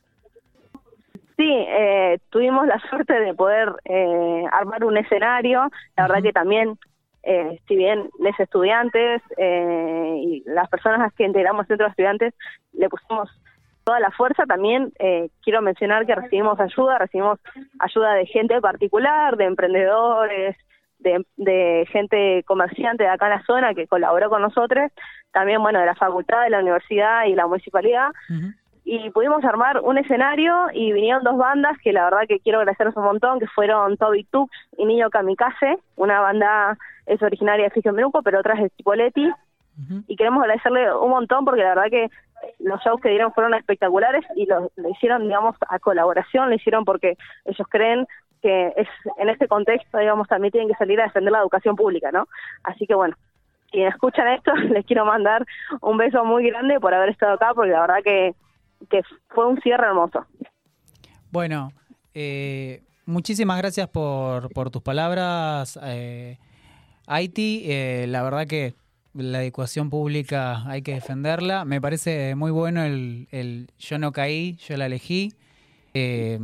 Sí, eh, tuvimos la suerte de poder eh, armar un escenario. La verdad que también, eh, si bien los estudiantes eh, y las personas que integramos centro de estudiantes le pusimos toda la fuerza, también eh, quiero mencionar que recibimos ayuda, recibimos ayuda de gente particular, de emprendedores, de, de gente comerciante de acá en la zona que colaboró con nosotros, también, bueno, de la facultad, de la universidad y la municipalidad. Y pudimos armar un escenario y vinieron dos bandas que la verdad que quiero agradecerles un montón, que fueron Toby Tux y Niño Kamikaze, una banda es originaria de Fisio Menuco, pero otra es de Cipoletti, y queremos agradecerle un montón porque la verdad que los shows que dieron fueron espectaculares y lo, lo hicieron, digamos, a colaboración, lo hicieron porque ellos creen que es en este contexto, digamos, también tienen que salir a defender la educación pública, ¿no? Así que bueno, quienes escuchan esto, les quiero mandar un beso muy grande por haber estado acá, porque la verdad que que fue un cierre hermoso. Bueno, eh, muchísimas gracias por, por tus palabras, eh, Haití. Eh, la verdad que la educación pública hay que defenderla. Me parece muy bueno el, el yo no caí, yo la elegí. Eh,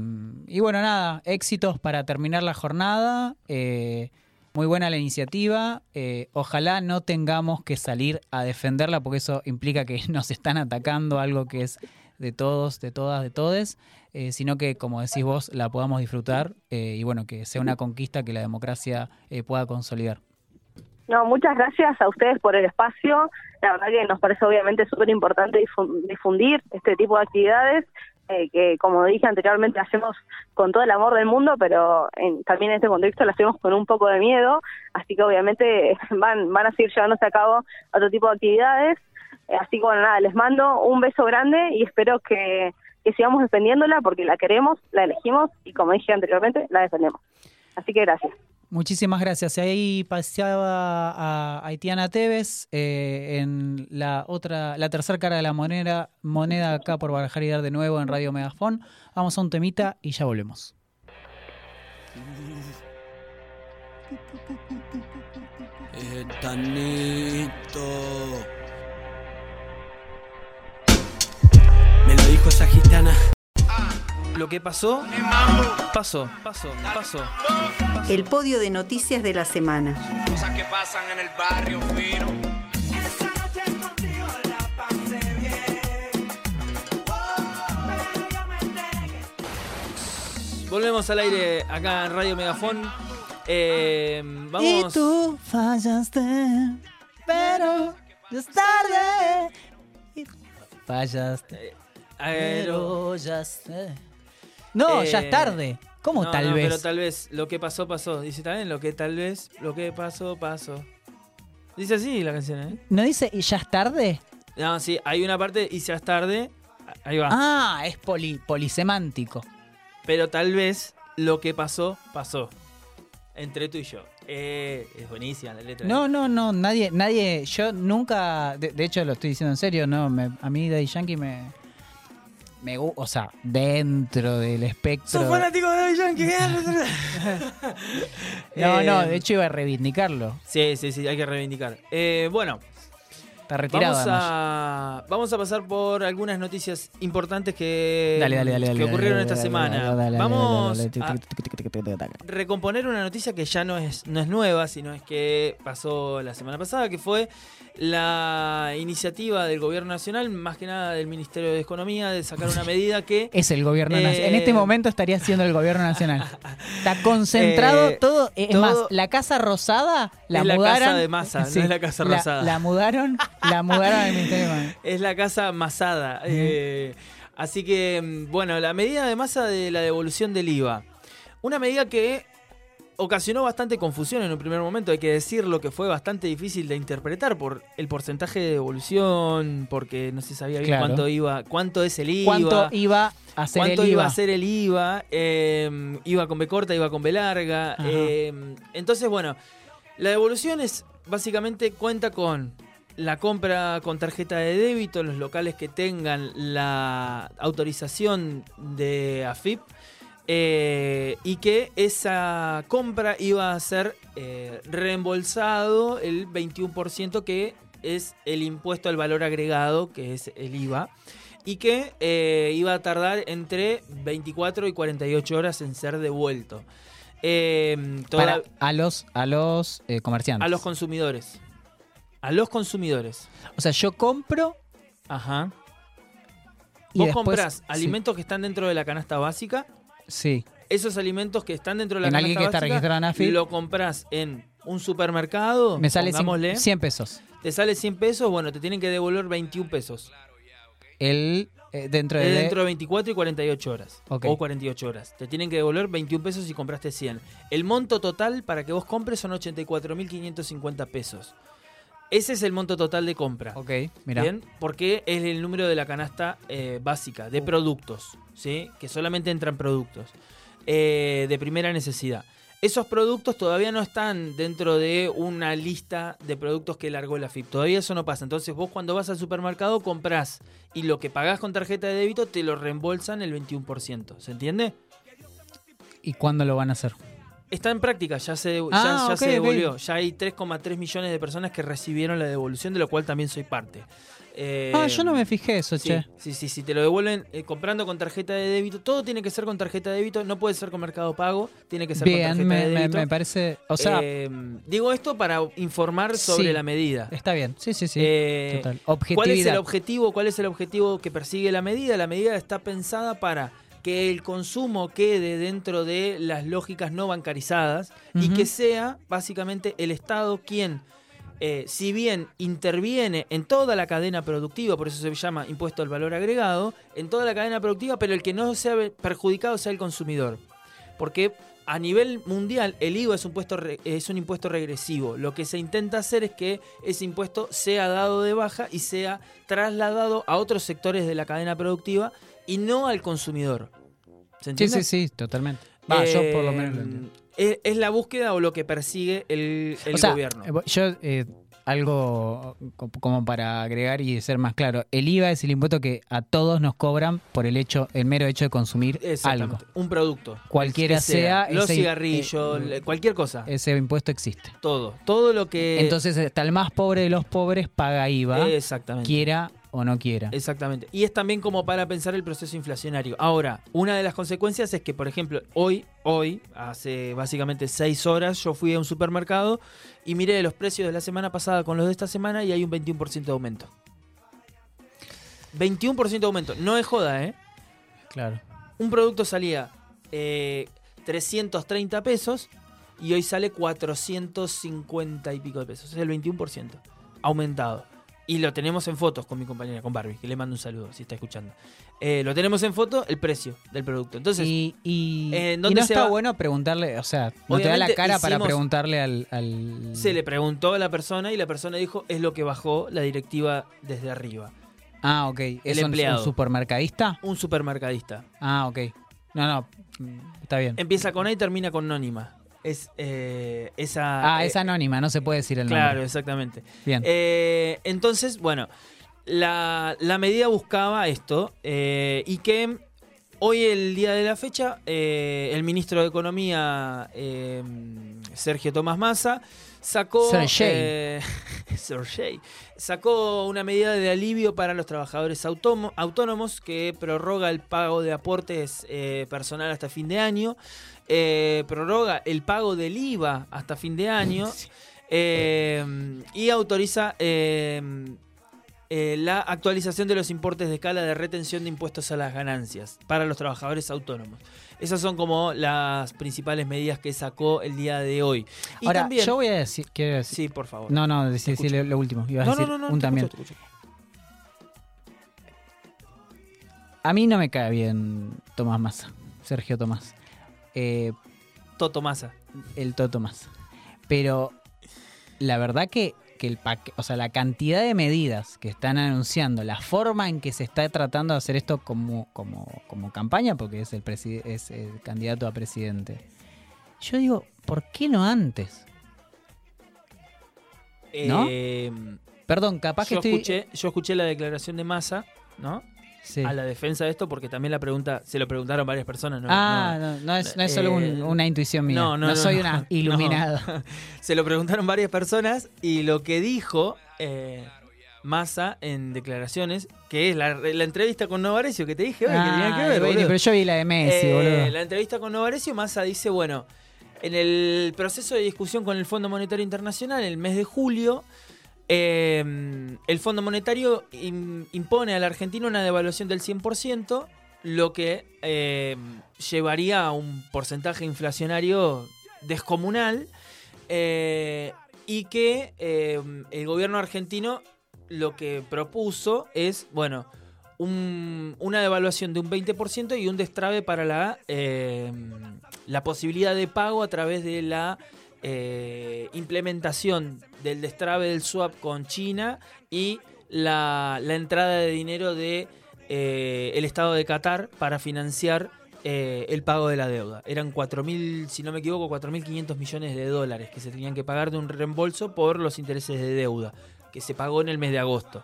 y bueno, nada, éxitos para terminar la jornada. Eh, muy buena la iniciativa. Eh, ojalá no tengamos que salir a defenderla porque eso implica que nos están atacando algo que es de todos, de todas, de todes, sino que, como decís vos, la podamos disfrutar y bueno, que sea una conquista que la democracia pueda consolidar. No, muchas gracias a ustedes por el espacio. La verdad que nos parece obviamente súper importante difu- difundir este tipo de actividades eh, que, como dije anteriormente, hacemos con todo el amor del mundo, pero en- también en este contexto lo hacemos con un poco de miedo. Así que obviamente van, van a seguir llevándose a cabo otro tipo de actividades. Eh, Así que bueno, nada, les mando un beso grande y espero que sigamos defendiéndola porque la queremos, la elegimos y como dije anteriormente, la defendemos. Así que gracias. Muchísimas gracias. Ahí paseaba a Haitiana Tevez eh, en la otra, la tercera cara de la moneda, moneda acá por Barajar y Dar de nuevo en Radio Megafón. Vamos a un temita y ya volvemos. Me lo dijo esa gitana. Lo que pasó, pasó, pasó, pasó. El podio de noticias de la semana. Cosas que pasan en el barrio fino. Volvemos al aire acá en Radio Megafón. Eh, vamos. fallaste, pero ya es tarde. Fallaste, Aero- ya sé. No, ya Eh, es tarde. ¿Cómo No, tal no, vez? Pero tal vez lo que pasó, pasó. Dice también lo que tal vez, lo que pasó, pasó. Dice así la canción, ¿eh? ¿No dice y ya es tarde? No, sí, hay una parte y ya es tarde. Ahí va. Ah, es poli- polisemántico. Pero tal vez lo que pasó, pasó. Entre tú y yo. Eh, es buenísima la letra. No, no, no, nadie, nadie, yo nunca, de, de hecho lo estoy diciendo en serio, no, me- a mí Daddy Yankee me, me, o sea, dentro del espectro. ¿Sos fanático de Yankee? No, Eh, no, de hecho iba a reivindicarlo. Sí, sí, sí, hay que reivindicar. Eh, bueno, Está retirado. vamos a, vamos a pasar por algunas noticias importantes que, Dale, dale, dale, que dale, ocurrieron esta semana. vamos a recomponer una noticia que ya no es, no es nueva, sino es que pasó la semana pasada, que fue la iniciativa del gobierno nacional, más que nada del Ministerio de Economía, de sacar una medida que... Es el gobierno Eh, nacional. En este momento estaría siendo el gobierno nacional. Está concentrado Eh, todo. Es todo- más, la Casa Rosada la Es la mudaron. casa de Massa, no es la Casa la- Rosada. La, mudaron, la mudaron al Ministerio de. Es la casa masada. eh, así que, mm, bueno, la medida de masa de la devolución del IVA. Una medida que ocasionó bastante confusión en un primer momento, hay que decirlo, que fue bastante difícil de interpretar por el porcentaje de devolución, porque no se sabía bien Claro. cuánto iba, cuánto es el IVA. ¿Cuánto iba a ser ¿Cuánto el iba IVA? a ser el IVA? Eh, iba con B corta, iba con B larga. Eh, entonces, bueno, la devolución es básicamente cuenta con la compra con tarjeta de débito en los locales que tengan la autorización de AFIP. eh, y que esa compra iba a ser eh, reembolsado el 21% que es el impuesto al valor agregado, que es el IVA. y que eh, iba a tardar entre 24 y 48 horas en ser devuelto. Toda- Para, a los, a los eh, comerciantes. a los consumidores. A los consumidores. o sea, yo compro Ajá. y Vos después- comprás sí, alimentos que están dentro de la canasta básica. Sí. Esos alimentos que están dentro de la En canasta alguien que está básica, registrado en AFIP. lo compras en un supermercado. Me sale cien- pongámosle, 100 pesos. Te sale 100 pesos, bueno, te tienen que devolver 21 pesos. El, eh, dentro de... dentro de 24 y 48 horas. Ok. O 48 horas. Te tienen que devolver 21 pesos si compraste 100. El monto total para que vos compres son 84.550 pesos. Ese es el monto total de compra. Ok, mira. Bien, porque es el número de la canasta eh, básica de productos, ¿sí? Que solamente entran productos eh, de primera necesidad. Esos productos todavía no están dentro de una lista de productos que largó la FIP. Todavía eso no pasa. Entonces vos cuando vas al supermercado comprás y lo que pagás con tarjeta de débito te lo reembolsan el 21%. ¿Se entiende? ¿Y cuándo lo van a hacer? Está en práctica, ya se, Ah, ya se devolvió. Ya hay 3,3 millones de personas que recibieron la devolución, de lo cual también soy parte. Eh, ah, yo no me fijé eso, Sí, che. sí, sí, sí, te lo devuelven eh, comprando con tarjeta de débito. Todo tiene que ser con tarjeta de débito, no puede ser con Mercado Pago, tiene que ser con Bien, tarjeta me, de me- débito. me parece... O sea, Eh, digo esto para informar sobre Sí. la medida. está bien. Sí, sí, sí. Eh, Total. ¿Cuál es el objetivo? ¿Cuál es el objetivo que persigue la medida? La medida está pensada para que el consumo quede dentro de las lógicas no bancarizadas y que sea básicamente el Estado quien, eh, si bien interviene en toda la cadena productiva, por eso se llama impuesto al valor agregado, en toda la cadena productiva, pero el que no sea perjudicado sea el consumidor. Porque a nivel mundial el IVA es un, puesto re- es un impuesto regresivo. Lo que se intenta hacer es que ese impuesto sea dado de baja y sea trasladado a otros sectores de la cadena productiva y no al consumidor. ¿Se Sí, entiende? sí, sí, totalmente. Va, yo por lo menos lo entiendo. Es, es la búsqueda o lo que persigue el, el o sea, gobierno. eh, yo eh, algo co- como para agregar y ser más claro. El IVA es el impuesto que a todos nos cobran por el hecho, el mero hecho de consumir algo. Un producto. Cualquiera Que sea, Los ese- cigarrillos, eh, cualquier cosa. Ese impuesto existe. todo. Todo lo que. Entonces, hasta el más pobre de los pobres paga IVA, Exactamente. quiera o no quiera. Exactamente. Y es también como para pensar el proceso inflacionario. Ahora, una de las consecuencias es que, por ejemplo, hoy, hoy, hace básicamente seis horas, yo fui a un supermercado y miré los precios de la semana pasada con los de esta semana y hay un 21% de aumento. 21% de aumento. No es joda, ¿eh? Claro. Un producto salía eh, 330 pesos y hoy sale 450 y pico de pesos. Es el 21% aumentado. Y lo tenemos en fotos con mi compañera, con Barbie, que le mando un saludo si está escuchando. Eh, lo tenemos en foto, el precio del producto. Entonces, y, y, eh, y ¿dónde no se está va? bueno preguntarle, o sea, no te da la cara para preguntarle al, al- se le preguntó a la persona y la persona dijo, es lo que bajó la directiva desde arriba. Ah, ok. ¿Es un- empleado. un supermercadista? Un supermercadista. Ah, ok. No, no, mm, está bien. Empieza con A y termina con Nónima. Es eh, esa... Ah, eh, es anónima, no se puede decir el Claro, nombre. exactamente. Bien. Eh, entonces, bueno, la, la medida buscaba esto eh, y que hoy, el día de la fecha, eh, el ministro de Economía, eh, Sergio Tomás Massa, sacó... Eh, sacó una medida de alivio para los trabajadores autónomos que prorroga el pago de aportes eh, personal hasta fin de año, eh, prorroga el pago del IVA hasta fin de año eh, y autoriza eh, eh, la actualización de los importes de escala de retención de impuestos a las ganancias para los trabajadores autónomos. Esas son como las principales medidas que sacó el día de hoy. Y Ahora, también, yo voy a decir, quiero decir. Sí, por favor. No, no, decir, lo último. Ibas no, a decir no, no, no, un también. escucho. A mí no me cae bien Tomás Massa, Sergio Tomás. Eh, Toto Massa. el Toto Massa. Pero la verdad que, que el paque- o sea, la cantidad de medidas que están anunciando, la forma en que se está tratando de hacer esto como, como, como campaña, porque es el, es el candidato a presidente. Yo digo, ¿por qué no antes? ¿No? Eh, Perdón, capaz que estoy... escuché, yo escuché la declaración de Massa, ¿no? Sí. A la defensa de esto, porque también la pregunta, se lo preguntaron varias personas, ¿no? ah, no. no, no es, no es solo un- Eh, una intuición mía. no, No, soy una iluminada. Se lo preguntaron varias personas y lo que dijo, eh, Massa en declaraciones, que es la, la entrevista con Novarecio que te dije hoy, que tenía que ver, bueno, pero yo vi la de Messi, Eh, boludo. La entrevista con Novarecio, Massa dice, bueno, en el proceso de discusión con el Fondo Monetario Internacional, en el mes de julio, eh, el Fondo Monetario im- impone a la Argentina una devaluación del 100%, lo que eh, llevaría a un porcentaje inflacionario descomunal eh, y que eh, el gobierno argentino lo que propuso es, bueno, un- una devaluación de un 20% y un destrave para la, la posibilidad de pago a través de la eh, implementación del destrave del swap con China y la, la entrada de dinero de eh, el Estado de Qatar para financiar eh, el pago de la deuda. Eran 4.000, si no me equivoco, 4.500 millones de dólares que se tenían que pagar de un reembolso por los intereses de deuda, que se pagó en el mes de agosto.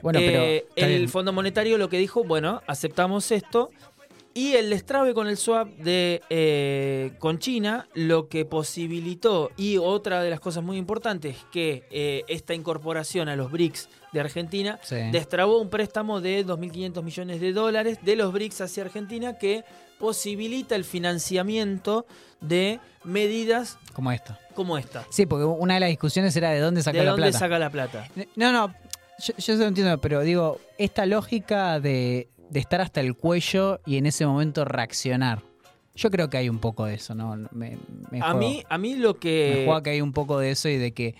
Bueno, pero. Eh, el. Fondo Monetario lo que dijo, bueno, aceptamos esto. Y el destrave con el swap de eh, con China lo que posibilitó, y otra de las cosas muy importantes, que eh, esta incorporación a los BRICS de Argentina Sí. destrabó un préstamo de 2.500 millones de dólares de los BRICS hacia Argentina que posibilita el financiamiento de medidas Como esta. como esta. Sí, porque una de las discusiones era de dónde sacar ¿De la dónde plata. saca la plata? No, no, yo, yo eso lo entiendo, pero digo, esta lógica de, de estar hasta el cuello y en ese momento reaccionar. Yo creo que hay un poco de eso, ¿no? Me, me A juego- mí, a mí lo me que... juega que hay un poco de eso y de que.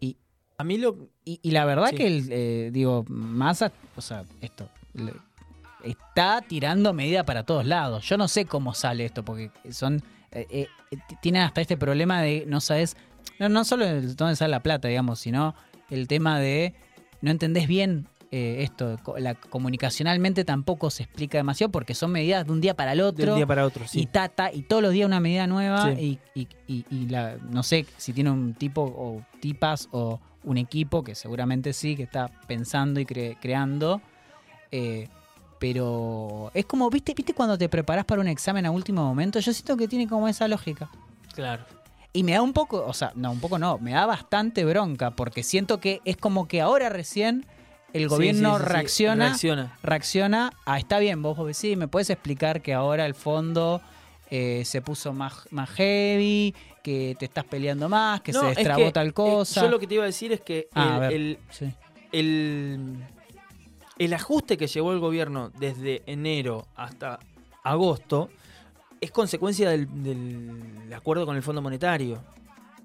Y, A mí lo, y, y la verdad Sí. que, el, eh, digo, Massa, o sea, esto. le- está tirando medida para todos lados. Yo no sé cómo sale esto, porque son. eh, eh, eh, tienen hasta este problema de no sabes. No, no solo el- dónde sale la plata, digamos, sino el tema de no entendés bien eh, esto. La, comunicacionalmente tampoco se explica demasiado porque son medidas de un día para el otro. de un día para otro, Y sí. tata, y todos los días una medida nueva. Sí. Y, y- y- y la, no sé si tiene un tipo o tipas o un equipo, que seguramente sí, que está pensando y cre- creando. eh, pero es como, ¿viste, ¿viste cuando te preparás para un examen a último momento? Yo siento que tiene como esa lógica. Claro. Y me da un poco, o sea, no, un poco no, me da bastante bronca porque siento que es como que ahora recién el gobierno sí, sí, sí, reacciona reacciona. reacciona a, está bien, vos, vos sí, me puedes explicar que ahora el fondo eh, se puso más, más heavy, que te estás peleando más, que No, se es destrabó que, tal eh, cosa. yo lo que te iba a decir es que Ah, ver. el, el, el- el ajuste que llevó el gobierno desde enero hasta agosto es consecuencia del, del acuerdo con el Fondo Monetario.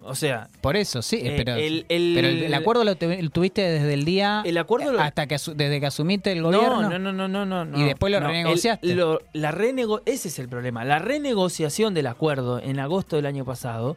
O sea, Por eso, sí, eh, pero, el, el- pero el, el acuerdo lo, te- lo tuviste desde el día el acuerdo hasta que desde que asumiste el gobierno. No, no, no, no, no, no. Y después lo no. renegociaste. Lo- la renego ese es el problema. La renegociación del acuerdo en agosto del año pasado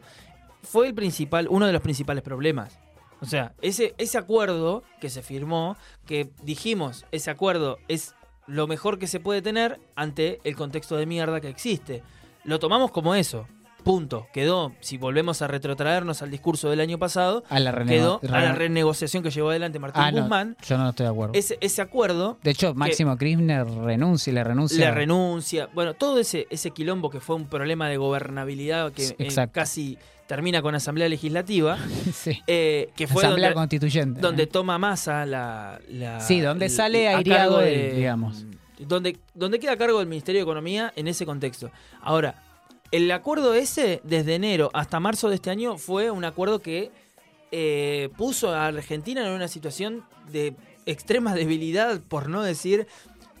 fue el principal, uno de los principales problemas. O sea, ese, ese acuerdo que se firmó, que dijimos, ese acuerdo es lo mejor que se puede tener ante el contexto de mierda que existe. Lo tomamos como eso. Punto. Quedó, si volvemos a retrotraernos al discurso del año pasado, a la quedó a la re- renegociación que llevó adelante Martín Ah, no, Guzmán. yo no estoy de acuerdo. Ese, ese acuerdo de hecho, Máximo Kirchner renuncia y le renuncia. le renuncia. Bueno, todo ese, ese quilombo que fue un problema de gobernabilidad que Sí, eh, casi termina con Asamblea Legislativa, sí. eh, que fue Asamblea donde, constituyente. donde ¿eh? toma masa la, la- Sí, donde sale aireado digamos. Donde, donde queda a cargo del Ministerio de Economía en ese contexto. Ahora, el acuerdo ese, desde enero hasta marzo de este año, fue un acuerdo que eh, puso a Argentina en una situación de extrema debilidad, por no decir,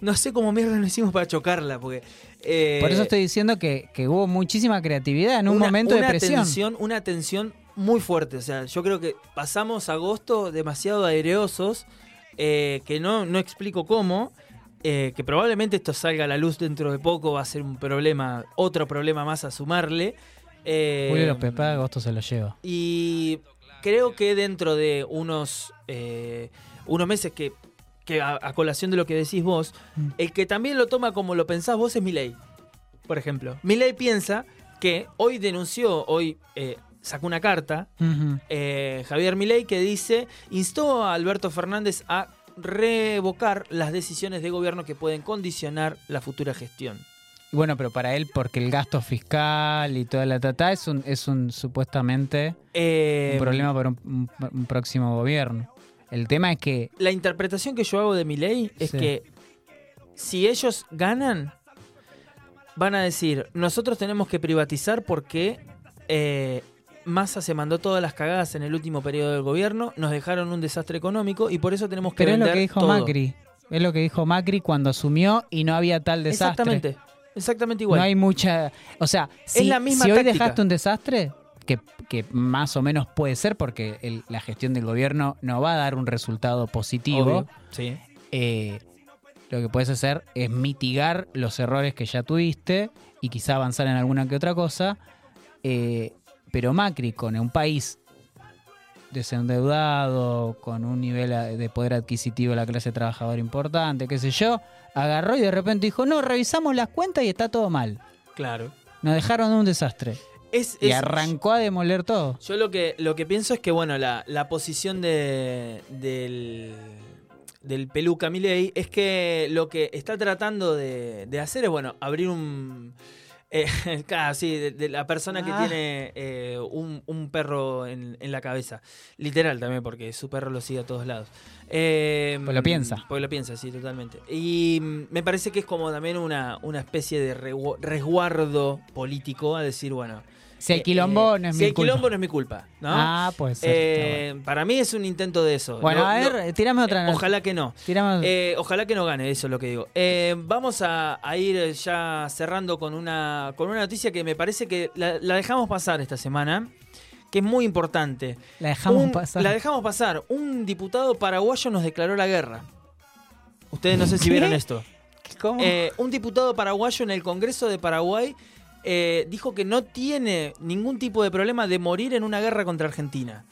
no sé cómo mierda lo hicimos para chocarla, porque... eh, Por eso estoy diciendo que, que hubo muchísima creatividad en un una- momento de una presión. tensión- una tensión muy fuerte. O sea, yo creo que pasamos agosto demasiado aireosos, eh, que no, no explico cómo. Eh, que probablemente esto salga a la luz dentro de poco, va a ser un problema, otro problema más a sumarle. Eh, Julio López Paz, agosto se lo lleva. y creo que dentro de unos, eh, unos meses que, que a, a colación de lo que decís vos, Mm. el que también lo toma como lo pensás vos es Milei. Por ejemplo, Milei piensa que hoy denunció, hoy eh, sacó una carta, eh, Javier Milei, que dice, instó a Alberto Fernández a revocar las decisiones de gobierno que pueden condicionar la futura gestión. Y Bueno, pero para él, porque el gasto fiscal y toda la tata es un, es un supuestamente Eh, un problema para un, un- un próximo gobierno. El tema es que La interpretación que yo hago de mi ley es Sí. que si ellos ganan, van a decir, nosotros tenemos que privatizar porque eh, Massa se mandó todas las cagadas en el último periodo del gobierno, nos dejaron un desastre económico y por eso tenemos que pero es lo que dijo todo. Macri. Es lo que dijo Macri cuando asumió y no había tal desastre. Exactamente, exactamente igual. No hay mucha. O sea, si, la misma si hoy dejaste un desastre, que, que más o menos puede ser porque el- la gestión del gobierno no va a dar un resultado positivo, Obvio, Sí. eh, lo que puedes hacer es mitigar los errores que ya tuviste y quizá avanzar en alguna que otra cosa. eh, pero Macri, con un país desendeudado, con un nivel de poder adquisitivo de la clase trabajadora importante, qué sé yo, agarró y de repente dijo, no, revisamos las cuentas y está todo mal. Claro. Nos dejaron un desastre. Es, Y es- arrancó a demoler todo. Yo lo que, lo que pienso es que, bueno, la, la posición de, del, del peluca Milei es que lo que está tratando de, de hacer es, bueno, abrir un... eh, claro, sí, de, de la persona que Ah. tiene eh, un, un perro en, en la cabeza. Literal también, porque su perro lo sigue a todos lados. Eh, Pues lo piensa. Pues lo piensa, sí, totalmente. Y mm, me parece que es como también una, una especie de resguardo político a decir, bueno... Si hay eh, quilombo, eh, no es si mi hay culpa. quilombo no es mi culpa, ¿no? Ah, está Eh, Para mí es un intento de eso. Bueno, a ver, lo- eh, tirame otra. ojalá que no. Eh, ojalá que no gane, eso es lo que digo. Vamos a, a ir ya cerrando con una, con una noticia que me parece que la, la dejamos pasar esta semana, que es muy importante. la dejamos Un- pasar. La dejamos pasar. Un diputado paraguayo nos declaró la guerra. Ustedes no sé si ¿Qué? vieron esto. ¿Cómo? Un diputado paraguayo en el Congreso de Paraguay eh, dijo que no tiene ningún tipo de problema de morir en una guerra contra Argentina.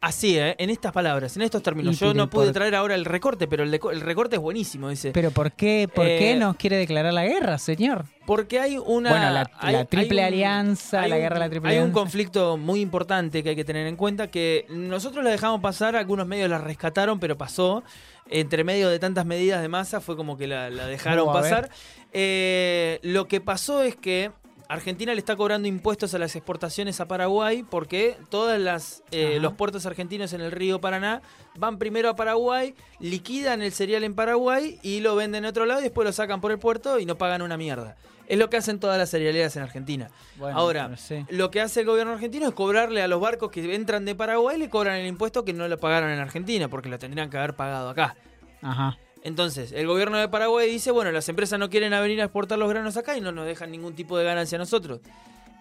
Así, ¿eh? en estas palabras, en estos términos. Yo no pude por- traer ahora el recorte, pero el, recorte es buenísimo, dice. Pero ¿por qué, por qué Eh, nos quiere declarar la guerra, señor? Porque hay una. Bueno, la- hay- la triple hay alianza, hay la un- guerra de la triple Hay un alianza. conflicto muy importante que hay que tener en cuenta que nosotros la dejamos pasar, algunos medios la rescataron, pero pasó. Entre medio de tantas medidas de masa fue como que la, la dejaron a ver. Eh, lo que pasó es que Argentina le está cobrando impuestos a las exportaciones a Paraguay porque todas las eh, los puertos argentinos en el río Paraná van primero a Paraguay, liquidan el cereal en Paraguay y lo venden en otro lado y después lo sacan por el puerto y no pagan una mierda. Es lo que hacen todas las cerealeras en Argentina. Bueno, Ahora, lo que hace el gobierno argentino es cobrarle a los barcos que entran de Paraguay, le cobran el impuesto que no lo pagaron en Argentina, porque lo tendrían que haber pagado acá. Ajá. Entonces, el gobierno de Paraguay dice, bueno, las empresas no quieren venir a exportar los granos acá y no nos dejan ningún tipo de ganancia a nosotros.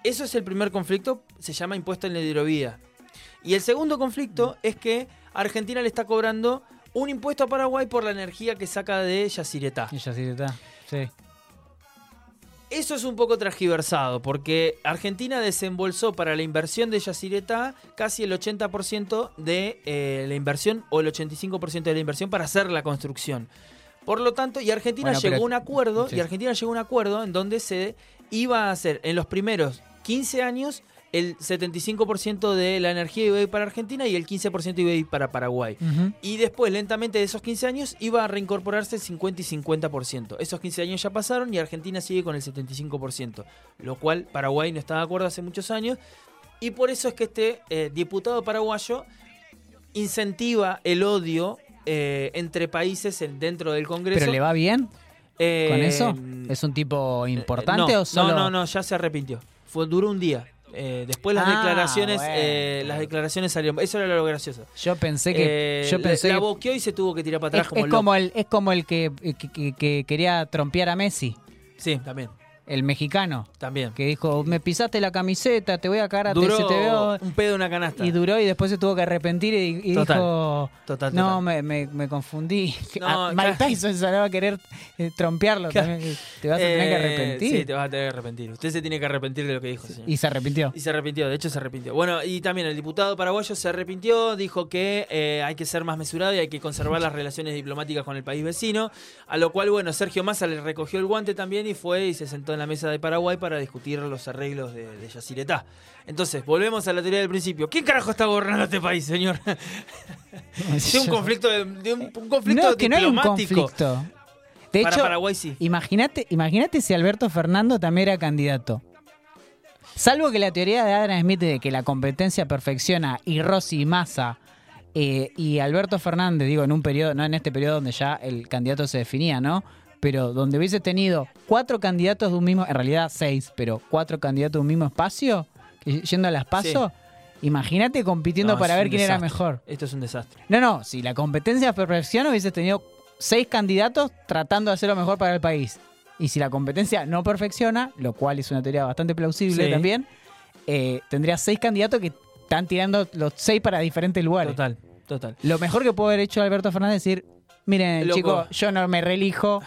Eso es el primer conflicto, se llama impuesto en la hidrovía. Y el segundo conflicto es que Argentina le está cobrando un impuesto a Paraguay por la energía que saca de Yacyretá. Sí. Eso es un poco transgiversado, porque Argentina desembolsó para la inversión de Yacyretá casi el 80% de eh, la inversión o el 85% de la inversión para hacer la construcción. Por lo tanto, y Argentina Bueno, llegó a un acuerdo, sí. y Argentina llegó a un acuerdo en donde se iba a hacer en los primeros 15 años el 75% de la energía iba a ir para Argentina y el 15% iba a ir para Paraguay. Y después, lentamente, de esos 15 años, iba a reincorporarse el 50 y 50%. Esos 15 años ya pasaron y Argentina sigue con el 75%, lo cual Paraguay no está de acuerdo hace muchos años. Y por eso es que este eh, diputado paraguayo incentiva el odio eh, entre países en- dentro del Congreso. ¿Pero le va bien Eh, con eso? mm, ¿Es un tipo importante no, o solo.? No, no, no, ya se arrepintió. Fue, duró un día. Eh, después las Ah, declaraciones, bueno. eh, las declaraciones salieron. Eso era lo gracioso. Yo pensé que. Eh, yo pensé la, la que- boqueó y se tuvo que tirar para atrás es, como es loco. como el, es como el que, que- que- que quería trompear a Messi, Sí, también, el mexicano, también. que dijo: Me pisaste la camiseta, te voy a cagar a Duró te veo. un pedo una canasta. Y duró y después se tuvo que arrepentir y, y Total, dijo: total, No, me, me- me confundí. No, Ah, Mike. Tyson se va a querer eh, trompearlo también. Te vas a tener que Eh, arrepentir. Sí, te vas a tener que arrepentir. Usted se tiene que arrepentir de lo que dijo, señor. Y se arrepintió. Y se arrepintió, de hecho se arrepintió. Bueno, y también el diputado paraguayo se arrepintió, dijo que eh, hay que ser más mesurado y hay que conservar las relaciones diplomáticas con el país vecino, a lo cual, bueno, Sergio Massa le recogió el guante también y fue y se sentó en la mesa de Paraguay para discutir los arreglos de, de Yacyretá. Entonces, volvemos a la teoría del principio. ¿Quién carajo está gobernando este país, señor? Sí, un conflicto, de, de un, un conflicto no, que no hay un diplomático. conflicto. De Para hecho, Paraguay sí. Imagínate, imagínate si Alberto Fernando también era candidato. Salvo que la teoría de Adam Smith de que la competencia perfecciona y Rossi y Massa Eh, y Alberto Fernández, digo, en un periodo, no en este periodo donde ya el candidato se definía, ¿no? Pero donde hubiese tenido cuatro candidatos de un mismo, en realidad seis, pero cuatro candidatos de un mismo espacio, yendo a las pasos, imagínate compitiendo No, para ver quién era mejor. Esto es un desastre. No, no, si la competencia perfecciona hubiese tenido seis candidatos tratando de hacer lo mejor para el país. Y si la competencia no perfecciona, lo cual es una teoría bastante plausible Sí. también, eh, tendría seis candidatos que están tirando los seis para diferentes lugares. Total, total. Lo mejor que puede haber hecho Alberto Fernández es decir, miren, chicos, yo no me reelijo.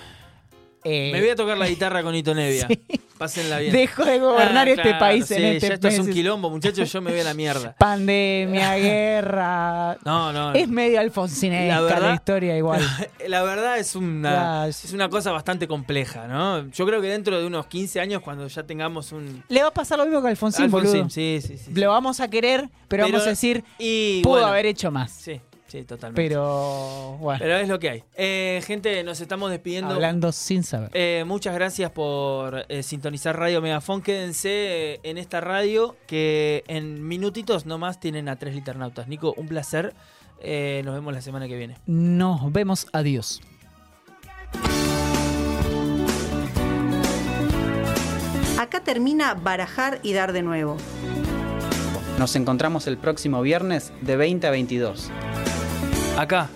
Eh, Me voy a tocar la guitarra con Ito Nevia. Sí. Pásenla bien. Dejo de gobernar Ah, este claro, país sí, en este ya esto es un quilombo, muchachos, yo me voy a la mierda. Pandemia, guerra. No, no. Es medio alfonsinesca La la, historia igual. La verdad es una, es una cosa bastante compleja, ¿no? Yo creo que dentro de unos 15 años, cuando ya tengamos un... Le va a pasar lo mismo que Alfonsín, Alfonsín, boludo. sí, sí, sí. Lo vamos a querer, pero, Pero- vamos a decir, Y pudo bueno, haber hecho más. Sí, sí, totalmente. Pero, bueno, Pero es lo que hay. Eh, gente, nos estamos despidiendo. hablando sin saber. Eh, muchas gracias por eh, sintonizar Radio Megafón. Quédense en esta radio que en minutitos nomás tienen a tres liternautas. Nico, un placer. Eh, nos vemos la semana que viene. Nos vemos, adiós. Acá termina barajar y dar de nuevo. Nos encontramos el próximo viernes de 20 a 22. Acá,